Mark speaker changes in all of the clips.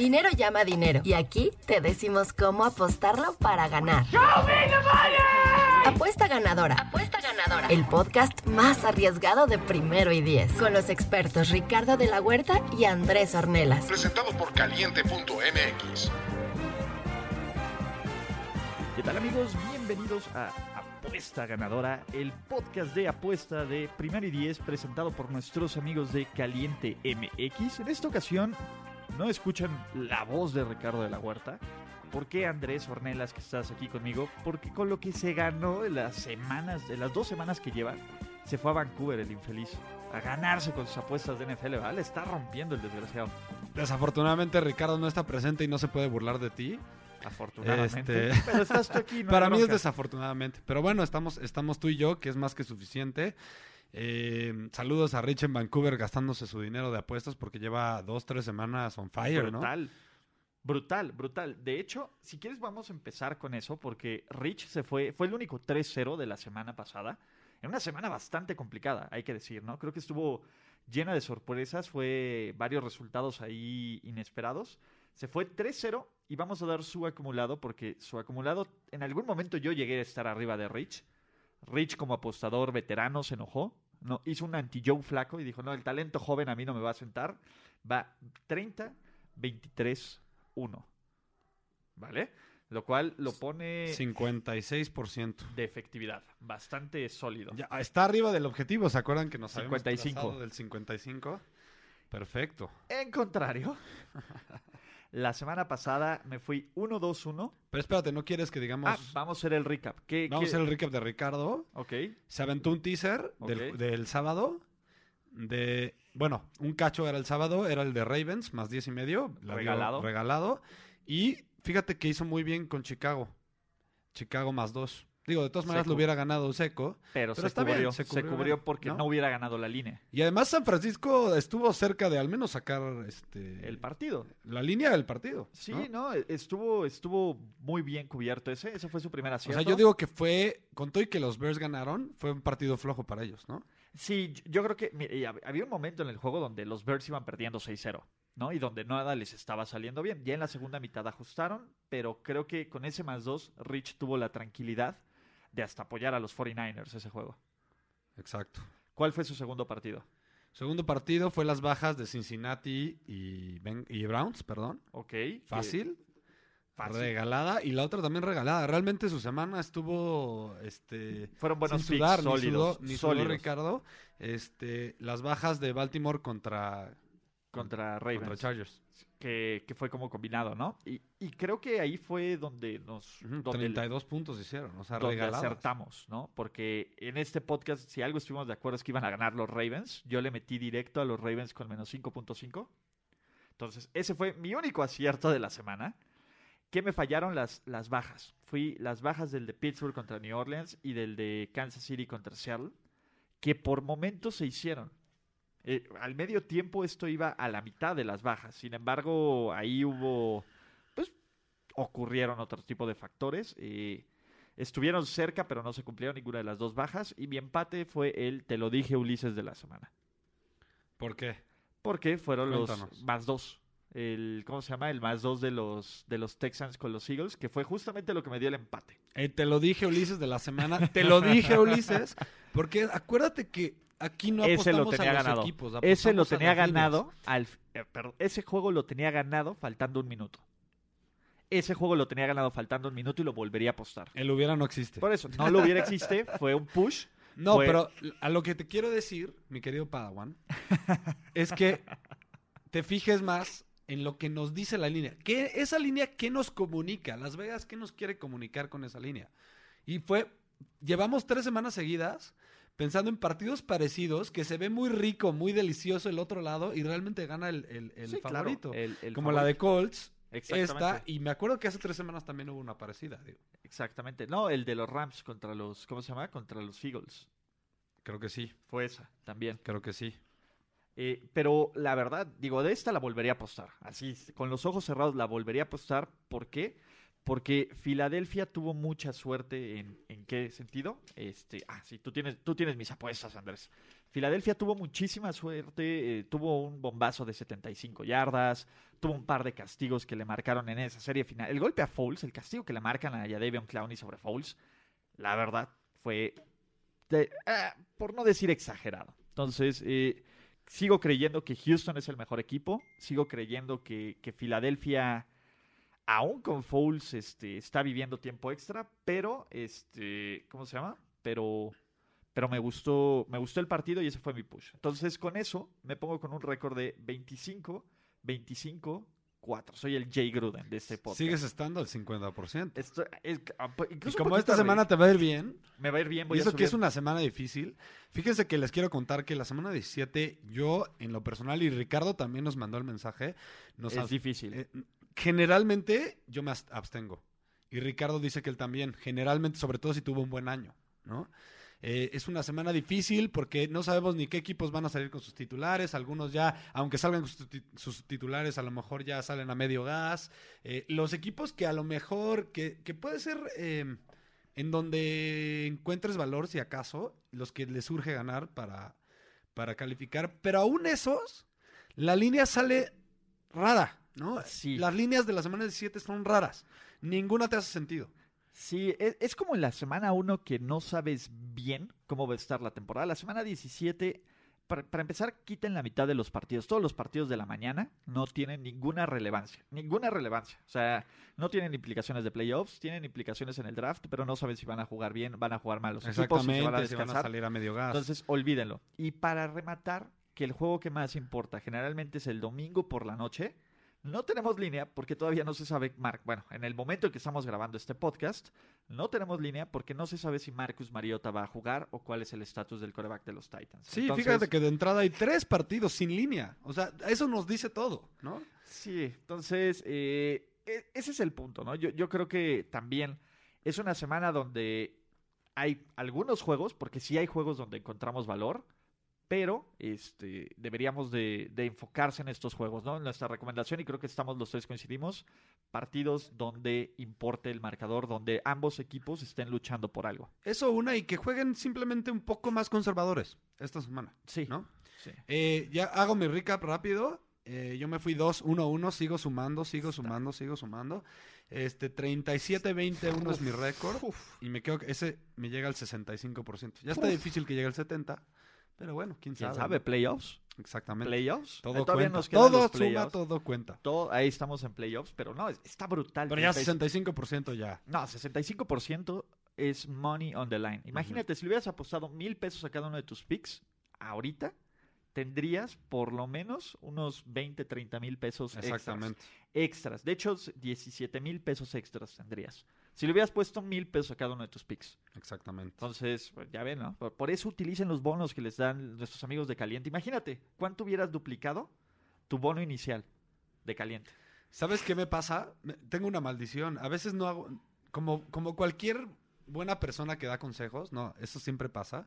Speaker 1: Dinero llama dinero. Y aquí te decimos cómo apostarlo para ganar. Apuesta ganadora. Apuesta ganadora. El podcast más arriesgado de primero y diez. Con los expertos Ricardo de la Huerta y Andrés Ornelas.
Speaker 2: Presentado por caliente.mx.
Speaker 3: ¿Qué tal amigos? Bienvenidos a Apuesta Ganadora, el podcast de apuesta de primero y diez presentado por nuestros amigos de Caliente MX. En esta ocasión no escuchan la voz de Ricardo de la Huerta. ¿Por qué Andrés Ornelas que estás aquí conmigo? Porque con lo que se ganó de las semanas, de las dos semanas que lleva, se fue a Vancouver el infeliz. A ganarse con sus apuestas de NFL, ¿vale? Está rompiendo el desgraciado.
Speaker 4: Desafortunadamente Ricardo no está presente y no se puede burlar de ti.
Speaker 3: Afortunadamente.
Speaker 4: Este,
Speaker 3: Pero estás tú aquí, no
Speaker 4: Para mí es desafortunadamente. Pero bueno, estamos, estamos tú y yo, que es más que suficiente. Eh, saludos a Rich en Vancouver gastándose su dinero de apuestas porque lleva dos, tres semanas on fire, ¿no?
Speaker 3: Brutal. Brutal, brutal. De hecho, si quieres vamos a empezar con eso porque Rich se fue, fue el único 3-0 de la semana pasada. En una semana bastante complicada, hay que decir, ¿no? Creo que estuvo llena de sorpresas, fue varios resultados ahí inesperados. Se fue 3-0 y vamos a dar su acumulado porque su acumulado, en algún momento yo llegué a estar arriba de Rich. Rich como apostador veterano se enojó, no, hizo un anti-Joe flaco y dijo, no, el talento joven a mí no me va a sentar. Va 30, 23, 1. ¿Vale? Lo cual lo pone
Speaker 4: 56%.
Speaker 3: de efectividad. Bastante sólido.
Speaker 4: Ya, está arriba del objetivo, ¿se acuerdan que nos habíamos
Speaker 3: 55.
Speaker 4: trazado del 55? Perfecto.
Speaker 3: En contrario, la semana pasada me fui 1-2-1.
Speaker 4: Pero espérate, ¿no quieres que digamos...
Speaker 3: Ah, vamos a hacer el recap. ¿Qué,
Speaker 4: vamos a hacer el recap de Ricardo.
Speaker 3: Ok.
Speaker 4: Se aventó un teaser del, del sábado. De. Bueno, un cacho era el sábado, era el de Ravens, más 10 y medio. la dio
Speaker 3: Regalado.
Speaker 4: regalado. Y fíjate que hizo muy bien con Chicago. Chicago más 2. Digo, de todas maneras lo hubiera ganado seco.
Speaker 3: Pero,
Speaker 4: Pero
Speaker 3: se,
Speaker 4: está
Speaker 3: cubrió,
Speaker 4: se
Speaker 3: se
Speaker 4: cubrió
Speaker 3: porque
Speaker 4: ¿no?
Speaker 3: ¿no? hubiera ganado la línea.
Speaker 4: Y además San Francisco estuvo cerca de al menos sacar este
Speaker 3: El partido.
Speaker 4: la línea del partido.
Speaker 3: Sí,
Speaker 4: ¿no?
Speaker 3: ¿no? Estuvo, estuvo muy bien cubierto ese. Ese fue su primer
Speaker 4: O
Speaker 3: acierto.
Speaker 4: sea, yo digo que fue, con todo y que los Bears ganaron, fue un partido flojo para ellos, ¿no?
Speaker 3: Sí, yo- creo que hab- había un momento en el juego donde los Bears iban perdiendo 6-0, ¿no? Y donde nada les estaba saliendo bien. Ya en la segunda mitad ajustaron, pero creo que con ese más dos, Rich tuvo la tranquilidad de hasta apoyar a los 49ers ese juego.
Speaker 4: Exacto.
Speaker 3: ¿Cuál fue su segundo partido?
Speaker 4: Segundo partido fue las bajas de Cincinnati y, Ben- y Browns, perdón.
Speaker 3: Ok.
Speaker 4: Fácil.
Speaker 3: que- fácil.
Speaker 4: Regalada. Y la otra también regalada. Realmente su semana estuvo este,
Speaker 3: Fueron buenos
Speaker 4: sin
Speaker 3: picks,
Speaker 4: sudar,
Speaker 3: sólidos.
Speaker 4: ni sudó, ni sudó
Speaker 3: sólidos
Speaker 4: Ricardo. Este, las bajas de Baltimore contra,
Speaker 3: contra Ravens.
Speaker 4: contra Chargers.
Speaker 3: que, que fue como combinado, ¿no? Y, y creo que ahí fue donde nos...
Speaker 4: Ujú,
Speaker 3: donde
Speaker 4: 32 puntos hicieron. O sea,
Speaker 3: donde
Speaker 4: regaladas.
Speaker 3: acertamos, ¿no? Porque en este podcast, si algo estuvimos de acuerdo es que iban a ganar los Ravens. Yo le metí directo a los Ravens con menos 5.5. Entonces, ese fue mi único acierto de la semana. Que me fallaron las, las bajas. Fui las bajas del de Pittsburgh contra New Orleans y del de Kansas City contra Seattle, que por momentos se hicieron. Eh, al medio tiempo esto iba a la mitad de las bajas. Sin embargo, ahí hubo, pues, ocurrieron otro tipo de factores. eh, estuvieron cerca, pero no se cumplieron ninguna de las dos bajas. Y mi empate fue el, te lo dije, Ulises, de la semana.
Speaker 4: ¿Por qué?
Speaker 3: Porque fueron
Speaker 4: Cuéntanos.
Speaker 3: los más dos. El, ¿Cómo se llama? El más dos de los, de los Texans con los Eagles, que fue justamente lo que me dio el empate.
Speaker 4: Eh, te lo dije, Ulises, de la semana. Te lo dije, Ulises. Porque acuérdate que aquí no
Speaker 3: ese
Speaker 4: apostamos
Speaker 3: lo tenía
Speaker 4: a los
Speaker 3: ganado.
Speaker 4: equipos.
Speaker 3: ese lo tenía ganado. Al, eh, perdón, ese juego lo tenía ganado faltando un minuto. Ese juego lo tenía ganado faltando un minuto y lo volvería a apostar.
Speaker 4: El hubiera no existe.
Speaker 3: Por eso, no lo hubiera existe, fue un push.
Speaker 4: No,
Speaker 3: fue-
Speaker 4: pero a lo que te quiero decir, mi querido Padawan, es que te fijes más en lo que nos dice la línea. ¿Qué, esa línea, ¿qué nos comunica? Las Vegas, ¿qué nos quiere comunicar con esa línea? Y fue, llevamos tres semanas seguidas pensando en partidos parecidos, que se ve muy rico, muy delicioso el otro lado y realmente gana el, el- el
Speaker 3: Sí, claro,
Speaker 4: favorito.
Speaker 3: el
Speaker 4: Como la de. Colts,
Speaker 3: Exactamente.
Speaker 4: esta, y me acuerdo que hace tres semanas también hubo una parecida. digo.
Speaker 3: Exactamente. No, el de los Rams contra los, ¿cómo se llama? Contra los Eagles.
Speaker 4: Creo que sí,
Speaker 3: Fue esa, también.
Speaker 4: creo que sí.
Speaker 3: Eh, pero la verdad, digo, de esta la volvería a apostar. Así, con los ojos cerrados la volvería a apostar. ¿Por qué? Porque Filadelfia tuvo mucha suerte en, ¿en qué sentido? Este, ah, sí, tú tienes, tú tienes mis apuestas, Andrés. Filadelfia tuvo muchísima suerte, eh, tuvo un bombazo de 75 yardas, tuvo un par de castigos que le marcaron en esa serie final. El golpe a Foles, el castigo que le marcan a Davion Clowney sobre Foles, la verdad fue, ah, por no decir exagerado. Entonces, eh, sigo creyendo que Houston es el mejor equipo, sigo creyendo que Filadelfia, aún con Foles, este, está viviendo tiempo extra, pero, este, ¿cómo se llama? Pero, pero me gustó, me gustó el partido y ese fue mi push. Entonces, con eso, me pongo con un récord de 25, 25, 4. Soy el Jay Gruden de este podcast.
Speaker 4: Sigues estando al 50%.
Speaker 3: Esto es- ah, pues,
Speaker 4: Y como esta semana te va a ir bien,
Speaker 3: me va a ir bien, voy
Speaker 4: y
Speaker 3: a
Speaker 4: eso que es una semana difícil, fíjense que les quiero contar que la semana 17, yo en lo personal, y Ricardo también nos mandó el mensaje, nos
Speaker 3: es difícil.
Speaker 4: eh, generalmente yo me abs- abstengo. Y Ricardo dice que él también, generalmente, sobre todo si tuvo un buen año, ¿no? Eh, es una semana difícil porque no sabemos ni qué equipos van a salir con sus titulares. Algunos ya, aunque salgan sus, ti- sus titulares, a lo mejor ya salen a medio gas. Eh, los equipos que a lo mejor, que, que puede ser eh, en donde encuentres valor, si acaso, los que les surge ganar para, para calificar. Pero aún esos, la línea sale rara, ¿no?
Speaker 3: Sí.
Speaker 4: Las líneas de la semana 17 son raras. Ninguna te hace sentido.
Speaker 3: Sí, es, es como en la semana 1 que no sabes bien cómo va a estar la temporada. La semana 17, para, para empezar, quiten la mitad de los partidos. Todos los partidos de la mañana no tienen ninguna relevancia. Ninguna relevancia. O sea, no tienen implicaciones de playoffs, tienen implicaciones en el draft, pero no saben si van a jugar bien, van a jugar mal los equipos, si van a
Speaker 4: Exactamente, si van a salir a medio gas.
Speaker 3: Entonces, olvídenlo. Y para rematar, que el juego que más importa generalmente es el domingo por la noche. No tenemos línea porque todavía no se sabe, Mark. Bueno, en el momento en que estamos grabando este podcast, no tenemos línea porque no se sabe si Marcus Mariota va a jugar o cuál es el estatus del coreback de los Titans.
Speaker 4: sí,
Speaker 3: Entonces,
Speaker 4: fíjate que de entrada hay tres partidos sin línea. O sea, eso nos dice todo, ¿no?
Speaker 3: Sí, entonces, eh, e- ese es el punto, ¿no? Yo, yo creo que también es una semana donde hay algunos juegos, porque sí hay juegos donde encontramos valor, pero este, deberíamos de, de enfocarse en estos juegos, ¿no? Nuestra recomendación, y creo que estamos los tres coincidimos, partidos donde importe el marcador, donde ambos equipos estén luchando por algo.
Speaker 4: Eso una y que jueguen simplemente un poco más conservadores esta semana,
Speaker 3: Sí,
Speaker 4: ¿no?
Speaker 3: sí.
Speaker 4: Eh, ya hago mi recap rápido. Eh, yo me fui 2-1-1, sigo sumando, sigo sumando, sigo sumando. Este 37-20-1 es mi récord. Y me quedo, ese me llega al 65%. Ya está
Speaker 3: Uf.
Speaker 4: difícil que llegue al 70%, pero bueno, quién
Speaker 3: ¿Quién
Speaker 4: sabe.
Speaker 3: sabe? ¿Playoffs?
Speaker 4: Exactamente.
Speaker 3: ¿Playoffs?
Speaker 4: Todo
Speaker 3: Todavía
Speaker 4: cuenta.
Speaker 3: nos
Speaker 4: Todo suma,
Speaker 3: playoffs.
Speaker 4: todo cuenta.
Speaker 3: Todo- ahí estamos en playoffs, pero no, es- está brutal.
Speaker 4: Pero ya
Speaker 3: 35.
Speaker 4: 65% ya.
Speaker 3: No, 65% es money on the line. Imagínate, si le hubieras apostado mil pesos a cada uno de tus picks, ahorita tendrías por lo menos unos 20, 30 mil pesos extras.
Speaker 4: Exactamente.
Speaker 3: Extras. De hecho, 17 mil pesos extras tendrías. Si le hubieras puesto mil pesos a cada uno de tus picks.
Speaker 4: Exactamente.
Speaker 3: Entonces, pues, ya ven, ¿no? Por, eso utilicen los bonos que les dan nuestros amigos de Caliente. Imagínate, ¿cuánto hubieras duplicado tu bono inicial de Caliente?
Speaker 4: ¿Sabes qué me pasa? Tengo una maldición. A veces no hago. Como, como cualquier buena persona que da consejos, no, eso siempre pasa.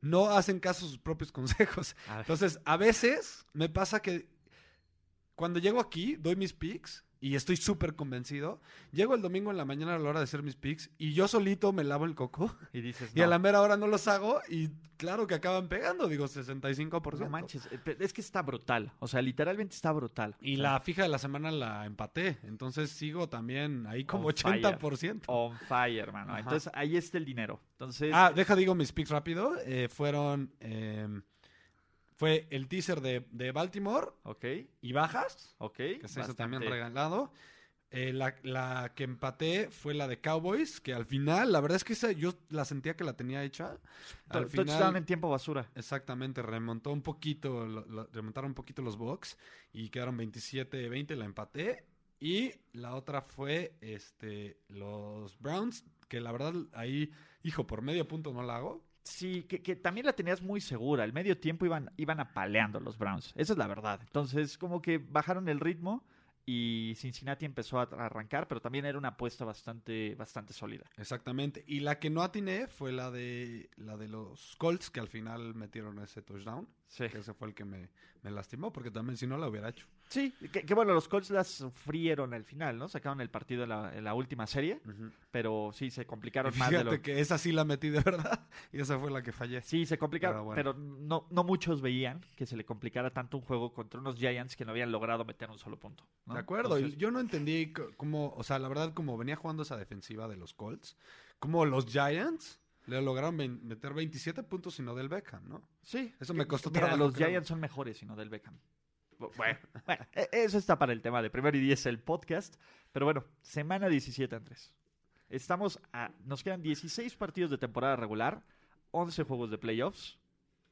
Speaker 4: No hacen caso a sus propios consejos.
Speaker 3: A ver.
Speaker 4: Entonces, a veces me pasa que cuando llego aquí, doy mis picks y estoy súper convencido. Llego el domingo en la mañana a la hora de hacer mis picks y yo solito me lavo el coco.
Speaker 3: Y dices,
Speaker 4: Y a la mera hora no los hago y claro que acaban pegando, digo 65%.
Speaker 3: No manches, eh, es que está brutal. O sea, literalmente está brutal.
Speaker 4: Y
Speaker 3: O sea,
Speaker 4: la fija de la semana la empaté, entonces sigo también ahí como
Speaker 3: On fire.
Speaker 4: 80%.
Speaker 3: On fire, hermano. Entonces ahí está el dinero. Entonces,
Speaker 4: Ah, deja digo mis picks rápido. Eh, fueron. eh, fue el teaser de, de Baltimore
Speaker 3: ok,
Speaker 4: y bajas,
Speaker 3: ok.
Speaker 4: que se hizo también regalado. Eh, la, la que empaté fue la de Cowboys, que al final, la verdad es que esa yo la sentía que la tenía hecha. Al final,
Speaker 3: en tiempo basura.
Speaker 4: exactamente, remontó un poquito, lo- lo- remontaron un poquito los Bucks y quedaron 27-20, la empaté. Y la otra fue este los Browns, que la verdad ahí, hijo, por medio punto no la hago,
Speaker 3: Sí, que, que también la tenías muy segura. El medio tiempo iban, iban apaleando los Browns. Esa es la verdad. Entonces, como que bajaron el ritmo y Cincinnati empezó a arrancar, pero también era una apuesta bastante, bastante sólida.
Speaker 4: Exactamente. Y la que no atiné fue la de la de los Colts, que al final metieron ese touchdown.
Speaker 3: Sí.
Speaker 4: Que ese fue el que me, me lastimó, porque también si no la hubiera hecho.
Speaker 3: Sí, que, que bueno, los Colts las sufrieron al final, ¿no? Sacaron el partido en la, en la última serie, pero sí se complicaron
Speaker 4: Y
Speaker 3: más de
Speaker 4: fíjate
Speaker 3: lo
Speaker 4: que esa sí la metí de verdad, y esa fue la que fallé.
Speaker 3: Sí, se complicaron,
Speaker 4: Pero
Speaker 3: no, no muchos veían que se le complicara tanto un juego contra unos Giants que no habían logrado meter un solo punto. ¿no?
Speaker 4: De acuerdo,
Speaker 3: Entonces,
Speaker 4: yo no entendí cómo, o sea, la verdad, como venía jugando esa defensiva de los Colts, como los Giants le lograron meter 27 puntos y no del Beckham, ¿no?
Speaker 3: sí,
Speaker 4: Eso me costó trabajo.
Speaker 3: los. Giants son mejores y no del Beckham. Bu- Bueno, bueno, e- eso está para el tema de primero y diez el podcast. Pero bueno, semana 17, Andrés. Estamos a, nos quedan 16 partidos de temporada regular, 11 juegos de playoffs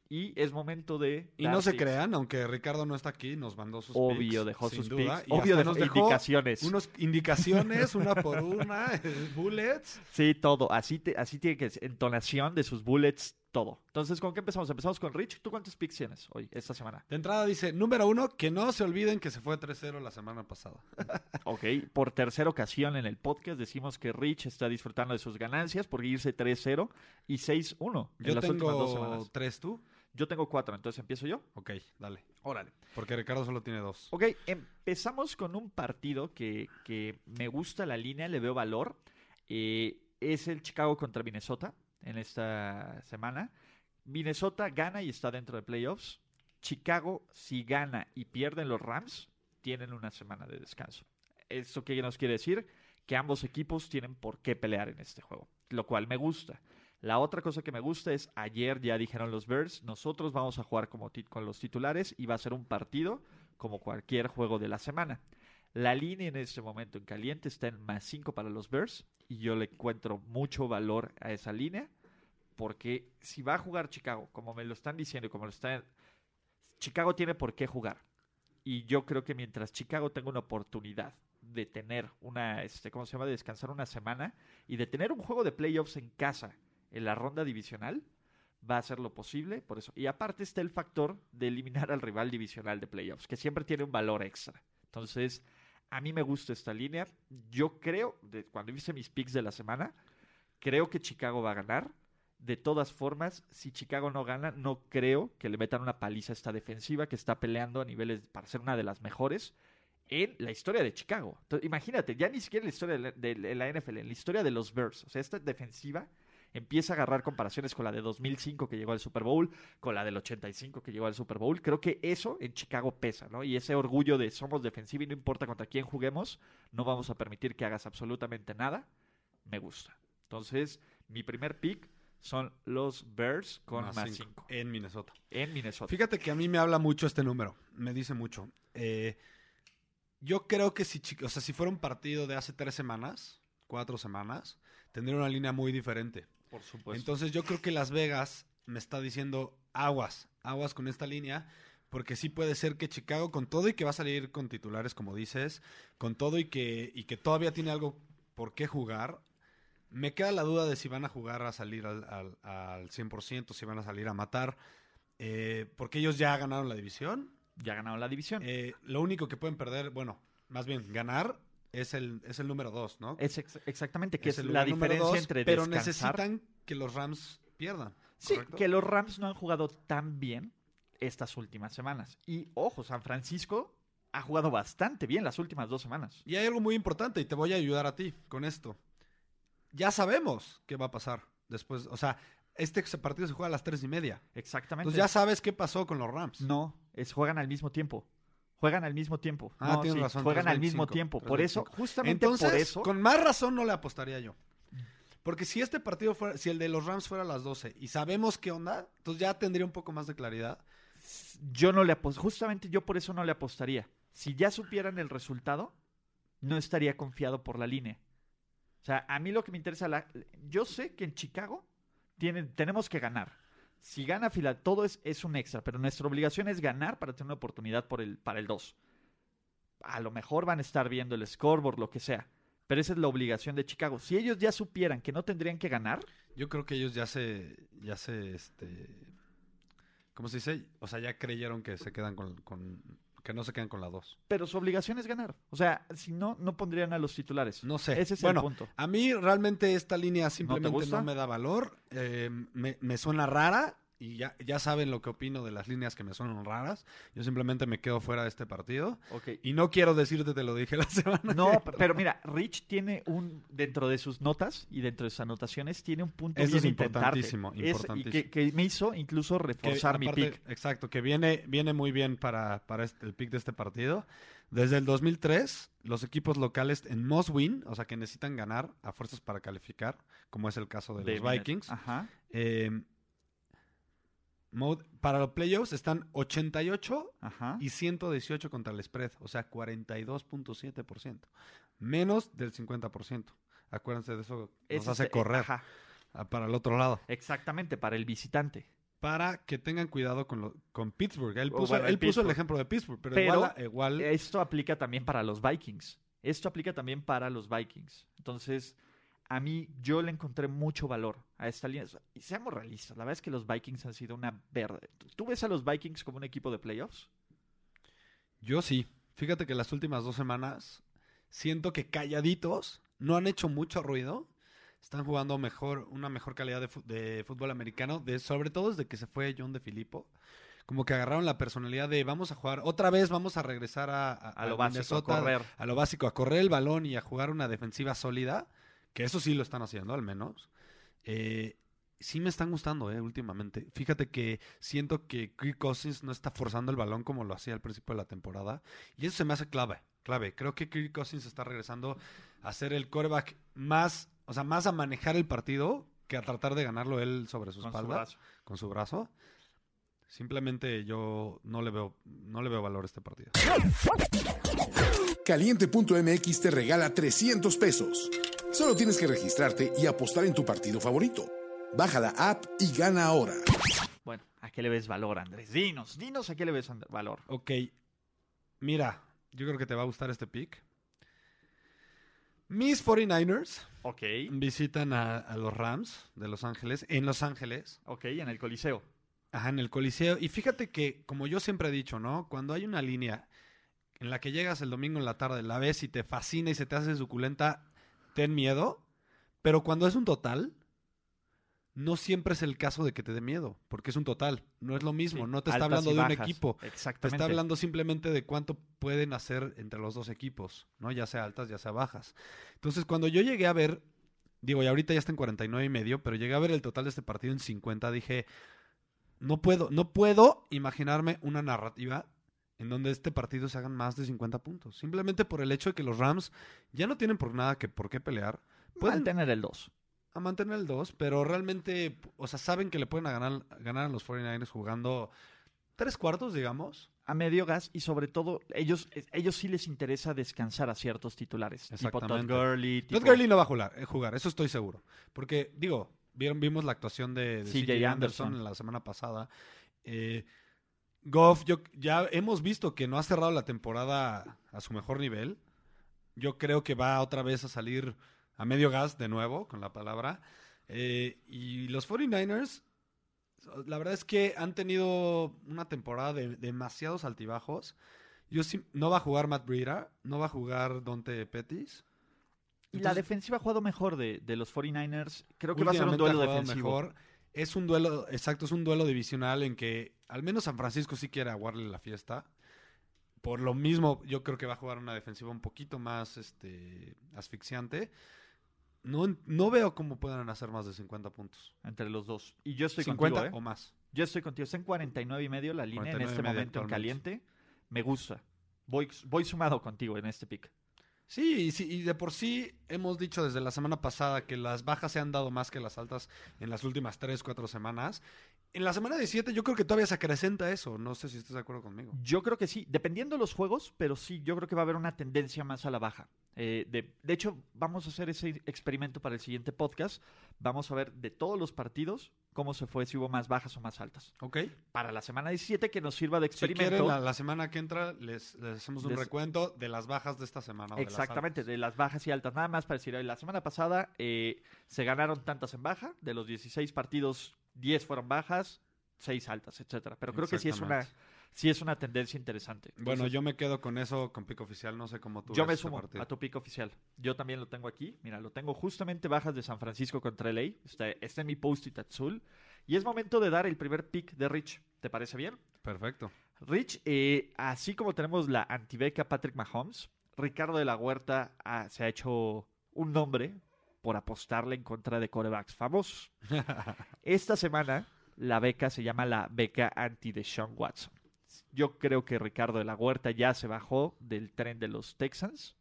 Speaker 3: y es momento de...
Speaker 4: Y no se
Speaker 3: picks.
Speaker 4: crean, aunque Ricardo no está aquí, nos mandó sus
Speaker 3: Obvio,
Speaker 4: picks,
Speaker 3: dejó
Speaker 4: sin
Speaker 3: sus
Speaker 4: duda,
Speaker 3: picks.
Speaker 4: y
Speaker 3: Obvio, dejó
Speaker 4: nos dejó
Speaker 3: indicaciones.
Speaker 4: unas indicaciones, una por una, eh, bullets.
Speaker 3: Sí, todo. Así, te, así tiene que ser. Entonación de sus bullets, todo. Entonces, ¿con qué empezamos? Empezamos con Rich. ¿Tú cuántos picks tienes hoy, esta semana?
Speaker 4: De entrada dice, número uno, que no se olviden que se fue 3-0 la semana pasada.
Speaker 3: Ok, por tercera ocasión en el podcast decimos que Rich está disfrutando de sus ganancias por irse 3-0 y 6-1 en
Speaker 4: Yo
Speaker 3: las últimas dos
Speaker 4: tengo
Speaker 3: semanas.
Speaker 4: tres, ¿tú?
Speaker 3: Yo tengo cuatro, entonces empiezo yo.
Speaker 4: Ok, dale.
Speaker 3: Órale.
Speaker 4: Porque Ricardo solo tiene dos.
Speaker 3: Ok, empezamos con un partido que, que me gusta la línea, le veo valor. Eh, es el Chicago contra Minnesota en esta semana. Minnesota gana y está dentro de playoffs. Chicago, si gana y pierden los Rams, tienen una semana de descanso. ¿Esto qué nos quiere decir? Que ambos equipos tienen por qué pelear en este juego, lo cual me gusta. La otra cosa que me gusta es, ayer ya dijeron los Bears, nosotros vamos a jugar como con los titulares y va a ser un partido como cualquier juego de la semana. La línea en este momento en caliente está en más 5 para los Bears y yo le encuentro mucho valor a esa línea porque si va a jugar Chicago, como me lo están diciendo, como lo están... Chicago tiene por qué jugar. Y yo creo que mientras Chicago tenga una oportunidad de tener una, este, ¿cómo se llama? De descansar una semana y de tener un juego de playoffs en casa en la ronda divisional, va a ser lo posible, por eso. Y aparte está el factor de eliminar al rival divisional de playoffs, que siempre tiene un valor extra. Entonces, a mí me gusta esta línea. Yo creo, cuando hice mis picks de la semana, creo que Chicago va a ganar. De todas formas, si Chicago no gana, no creo que le metan una paliza a esta defensiva que está peleando a niveles para ser una de las mejores en la historia de Chicago. Entonces, imagínate, ya ni siquiera en la historia de la, de la NFL, en la historia de los Bears. O sea, esta defensiva empieza a agarrar comparaciones con la de 2005 que llegó al Super Bowl, con la del 85 que llegó al Super Bowl. Creo que eso en Chicago pesa, ¿no? Y ese orgullo de somos defensiva y no importa contra quién juguemos, no vamos a permitir que hagas absolutamente nada, me gusta. Entonces, mi primer pick son los Bears con más
Speaker 4: cinco
Speaker 3: 5
Speaker 4: En Minnesota.
Speaker 3: en Minnesota.
Speaker 4: Fíjate que a mí me habla mucho este número, me dice mucho. Eh, yo creo que si, o sea, si fuera un partido de hace tres semanas, cuatro semanas, tendría una línea muy diferente.
Speaker 3: Por supuesto.
Speaker 4: Entonces yo creo que Las Vegas me está diciendo aguas, aguas con esta línea, porque sí puede ser que Chicago con todo y que va a salir con titulares, como dices, con todo y que, y que todavía tiene algo por qué jugar, me queda la duda de si van a jugar a salir al, al, al 100%, si van a salir a matar, eh, porque ellos ya ganaron la división.
Speaker 3: ya ganaron la división.
Speaker 4: Eh, lo único que pueden perder, bueno, más bien ganar, es el, es el número dos, ¿no?
Speaker 3: es ex- exactamente, que es, la diferencia
Speaker 4: dos,
Speaker 3: entre
Speaker 4: Pero
Speaker 3: descansar-
Speaker 4: necesitan que los Rams pierdan.
Speaker 3: Sí,
Speaker 4: ¿correcto?
Speaker 3: que los Rams no han jugado tan bien estas últimas semanas. Y ojo, San Francisco ha jugado bastante bien las últimas dos semanas.
Speaker 4: Y hay algo muy importante y te voy a ayudar a ti con esto. Ya sabemos qué va a pasar después. O sea, este partido se juega a las tres y media.
Speaker 3: Exactamente.
Speaker 4: Entonces ya sabes qué pasó con los Rams.
Speaker 3: No, es juegan al mismo tiempo. Juegan al mismo tiempo.
Speaker 4: Ah,
Speaker 3: No,
Speaker 4: tienes
Speaker 3: sí,
Speaker 4: razón,
Speaker 3: Juegan al mismo
Speaker 4: 3.25,
Speaker 3: tiempo. Por eso,
Speaker 4: 3.25.
Speaker 3: justamente
Speaker 4: Entonces,
Speaker 3: por eso.
Speaker 4: con más razón no le apostaría yo. Porque si este partido fuera, si el de los Rams fuera a las 12 y sabemos qué onda, entonces ya tendría un poco más de claridad.
Speaker 3: Yo no le apost- justamente yo por eso no le apostaría. Si ya supieran el resultado, no estaría confiado por la línea. O sea, a mí lo que me interesa, la... yo sé que en Chicago tienen, tenemos que ganar. Si gana Fila, todo es, es un extra, pero nuestra obligación es ganar para tener una oportunidad por el, para el 2. A lo mejor van a estar viendo el scoreboard, lo que sea. Pero esa es la obligación de Chicago. Si ellos ya supieran que no tendrían que ganar,
Speaker 4: Yo creo que ellos ya se, ya se, este, ¿cómo se dice? O sea, ya creyeron que se quedan con, con- que no se quedan con la 2.
Speaker 3: pero su obligación es ganar. O sea, si no, no pondrían a los titulares.
Speaker 4: No sé.
Speaker 3: Ese es
Speaker 4: bueno,
Speaker 3: el punto.
Speaker 4: a mí realmente esta línea simplemente no, me da valor. eh, me, me suena rara y ya, ya saben lo que opino de las líneas que me suenan raras. Yo simplemente me quedo fuera de este partido.
Speaker 3: Ok.
Speaker 4: Y no quiero decirte, te lo dije la semana.
Speaker 3: No,
Speaker 4: que-
Speaker 3: pero mira, Rich tiene un, dentro de sus notas y dentro de sus anotaciones, tiene un punto
Speaker 4: Eso
Speaker 3: bien
Speaker 4: es importantísimo,
Speaker 3: Es- y que, que me hizo incluso
Speaker 4: que
Speaker 3: reforzar mi pick.
Speaker 4: Exacto, que viene, viene muy bien para, para este- el pick de este partido. Desde el 2003, los equipos locales en must win, o sea que necesitan ganar a fuerzas para calificar, como es el caso de,
Speaker 3: de
Speaker 4: los. Vikings.
Speaker 3: Ajá.
Speaker 4: eh, mode- para los playoffs están 88
Speaker 3: Ajá.
Speaker 4: y 118 contra el spread, o sea, 42.7%. Menos del 50%. Acuérdense de eso, nos hace correr
Speaker 3: ajá,
Speaker 4: para el otro lado.
Speaker 3: exactamente, para el visitante.
Speaker 4: Para que tengan cuidado con, lo- con Pittsburgh. Él puso,
Speaker 3: bueno,
Speaker 4: él
Speaker 3: el
Speaker 4: puso el
Speaker 3: Pittsburgh.
Speaker 4: ejemplo de Pittsburgh, pero,
Speaker 3: Pero,
Speaker 4: igual, igual
Speaker 3: Esto aplica también para los Vikings. Esto aplica también para los Vikings. Entonces, a mí yo le encontré mucho valor a esta línea. Y seamos realistas, la verdad es que los Vikings han sido una verde. ¿Tú ves a los Vikings como un equipo de playoffs?
Speaker 4: yo sí. Fíjate que las últimas dos semanas siento que calladitos no han hecho mucho ruido. Están jugando mejor, una mejor calidad de, fútbol americano, de, sobre todo desde que se fue John de Filippo. Como que agarraron la personalidad de vamos a jugar, otra vez vamos a regresar a, a-
Speaker 3: A lo
Speaker 4: a
Speaker 3: básico, a correr.
Speaker 4: a lo básico, a correr el balón y a jugar una defensiva sólida, que eso sí lo están haciendo al menos. Eh, sí me están gustando, eh, últimamente. Fíjate que siento que Kirk Cousins no está forzando el balón como lo hacía al principio de la temporada. Y eso se me hace clave, clave. Creo que Kirk Cousins está regresando a ser el quarterback más, o sea, más a manejar el partido que a tratar de ganarlo él sobre su
Speaker 3: Con
Speaker 4: espalda, con su brazo. Simplemente yo no le veo, no le veo valor a este partido.
Speaker 5: Caliente.mx te regala 300 pesos. Solo tienes que registrarte y apostar en tu partido favorito. Baja la app y gana ahora.
Speaker 3: Bueno, ¿a qué le ves valor, Andrés? Dinos, dinos a qué le ves valor.
Speaker 4: Ok, mira, yo creo que te va a gustar este pick. Mis 49ers
Speaker 3: Ok.
Speaker 4: visitan a, a los Rams de Los Ángeles, en Los Ángeles,
Speaker 3: Ok, en el Coliseo.
Speaker 4: ajá, en el Coliseo. Y fíjate que, como yo siempre he dicho, ¿no? Cuando hay una línea en la que llegas el domingo en la tarde, la ves y te fascina y se te hace suculenta, ten miedo. Pero cuando es un total, no siempre es el caso de que te dé miedo, porque es un total, no es lo mismo,
Speaker 3: Sí,
Speaker 4: no te está hablando de un equipo. Te
Speaker 3: Exactamente.
Speaker 4: está hablando simplemente de cuánto pueden hacer entre los dos equipos, ¿no? Ya sea altas, ya sea bajas. Entonces, cuando yo llegué a ver, digo, y ahorita ya está en 49 y medio, pero llegué a ver el total de este partido en 50, dije, no puedo, no puedo imaginarme una narrativa en donde este partido se hagan más de 50 puntos. Simplemente por el hecho de que los Rams ya no tienen por nada que por qué pelear. Pueden
Speaker 3: Mantener el 2.
Speaker 4: a mantener el 2, pero realmente, o sea, saben que le pueden a ganar, ganar a los 49ers jugando tres cuartos, digamos.
Speaker 3: A medio gas y sobre todo, ellos, ellos sí les interesa descansar a ciertos titulares. Tipo Todd
Speaker 4: Exactamente.
Speaker 3: Gurley.
Speaker 4: Todd
Speaker 3: tipo-
Speaker 4: Gurley no va a jugar, eh, jugar, eso estoy seguro. Porque, digo, vieron, vimos la actuación de,
Speaker 3: CJ
Speaker 4: Anderson
Speaker 3: Anderson.
Speaker 4: en la semana pasada. Eh, Goff, yo, ya hemos visto que no ha cerrado la temporada a su mejor nivel. Yo creo que va otra vez a salir a medio gas de nuevo, con la palabra. Eh, y los 49ers, la verdad es que han tenido una temporada de demasiados altibajos. Yo sí, no va a jugar Matt Breida, no va a jugar Dante Pettis.
Speaker 3: Y la
Speaker 4: Entonces,
Speaker 3: defensiva ha jugado mejor de, de los 49ers. Creo que va a ser un duelo defensivo.
Speaker 4: mejor. Es un duelo, exacto, es un duelo divisional en que al menos San Francisco sí quiere aguarle la fiesta. Por lo mismo, yo creo que va a jugar una defensiva un poquito más este, asfixiante. No, no veo cómo puedan hacer más de 50 puntos.
Speaker 3: Entre los dos. Y yo estoy
Speaker 4: 50
Speaker 3: contigo, ¿eh?
Speaker 4: o más.
Speaker 3: Yo estoy contigo. Está en 49 y medio la línea en
Speaker 4: 49 y
Speaker 3: este momento en caliente. Me gusta. Voy, voy sumado contigo en este pick.
Speaker 4: Sí y, sí, y de por sí hemos dicho desde la semana pasada que las bajas se han dado más que las altas en las últimas 3, 4 semanas. En la semana 17 yo creo que todavía se acrecenta eso. No sé si estás de acuerdo conmigo.
Speaker 3: Yo creo que sí, dependiendo de los juegos, pero sí, yo creo que va a haber una tendencia más a la baja. Eh, de, de hecho, vamos a hacer ese experimento para el siguiente podcast. Vamos a ver de todos los partidos cómo se fue, si hubo más bajas o más altas.
Speaker 4: Ok.
Speaker 3: Para la semana 17 que nos sirva de
Speaker 4: Si
Speaker 3: experimento.
Speaker 4: quieren, la, la semana que entra les, les hacemos un
Speaker 3: Les-
Speaker 4: recuento de las bajas de esta semana. o de las
Speaker 3: Exactamente, de las bajas y altas. Nada más para decir, la semana pasada eh, se ganaron tantas en baja, de los 16 partidos, 10 fueron bajas, 6 altas, etcétera. Pero creo que sí es una. Sí es una tendencia interesante.
Speaker 4: Bueno, yo me quedo con eso, con pico oficial. No sé cómo tú
Speaker 3: yo
Speaker 4: ves
Speaker 3: me sumo a tu pico oficial. Yo también lo tengo aquí. Mira, lo tengo justamente bajas de San Francisco contra LA. Está, está en mi post-it azul. Y es momento de dar el primer pick de Rich. ¿Te parece bien?
Speaker 4: Perfecto.
Speaker 3: Rich, eh, así como tenemos la antibeca Patrick Mahomes, Ricardo de la Huerta ah, se ha hecho un nombre por apostarle en contra de corebacks famosos. Esta semana la beca se llama la beca anti de Sean Watson. Yo creo que Ricardo de la Huerta ya se bajó del tren de los Texans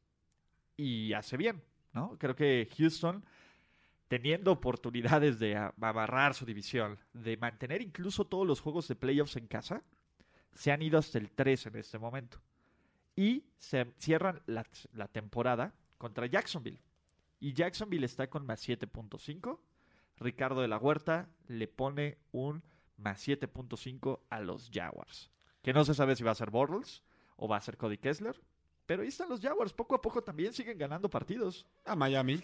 Speaker 3: y hace bien, ¿no? Creo que Houston, teniendo oportunidades de a- amarrar su división, de mantener incluso todos los juegos de playoffs en casa, se han ido hasta el 3 en este momento. Y se cierran la, la temporada contra Jacksonville. Y Jacksonville está con más 7.5. Ricardo de la Huerta le pone un más 7.5 a los Jaguars. Que no se sabe si va a ser Bortles o va a ser Cody Kessler. Pero ahí están los Jaguars. Poco a poco también siguen ganando partidos.
Speaker 4: A Miami.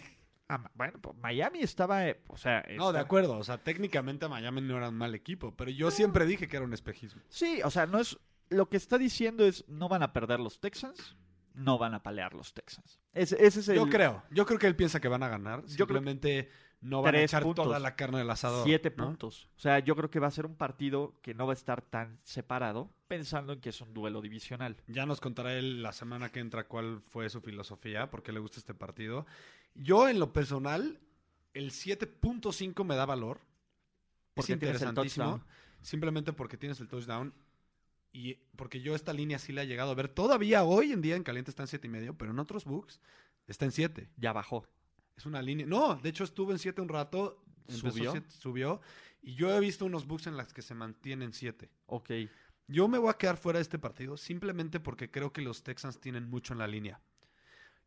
Speaker 3: Ma- bueno, pues Miami estaba... eh, o sea,
Speaker 4: No, de acuerdo. O sea, técnicamente Miami no era un mal equipo, pero yo siempre dije que era un espejismo.
Speaker 3: Sí, o sea, no es. Lo que está diciendo es: no van a perder los Texans, no van a palear los Texans. Ese, ese es el.
Speaker 4: Yo creo. Yo creo que él piensa que van a ganar.
Speaker 3: Yo creo
Speaker 4: Simplemente no van a echar
Speaker 3: puntos.
Speaker 4: toda la carne del asador.
Speaker 3: Siete
Speaker 4: ¿no?
Speaker 3: puntos. O sea, yo creo que va a ser un partido que no va a estar tan separado, pensando en que es un duelo divisional.
Speaker 4: Ya nos contará él la semana que entra cuál fue su filosofía, por qué le gusta este partido. Yo, en lo personal, el 7.5 me da valor.
Speaker 3: Porque
Speaker 4: es interesantísimo. Simplemente porque tienes el touchdown. Y porque yo esta línea sí la he llegado a ver. Todavía hoy en día en caliente está en siete y medio, pero en otros books está en 7.
Speaker 3: Ya bajó.
Speaker 4: Es una línea. No, de hecho estuvo en 7 un rato.
Speaker 3: ¿Subió?
Speaker 4: siete, subió. Y yo he visto unos books en las que se mantienen 7.
Speaker 3: Ok.
Speaker 4: Yo me voy a quedar fuera de este partido simplemente porque creo que los Texans tienen mucho en la línea.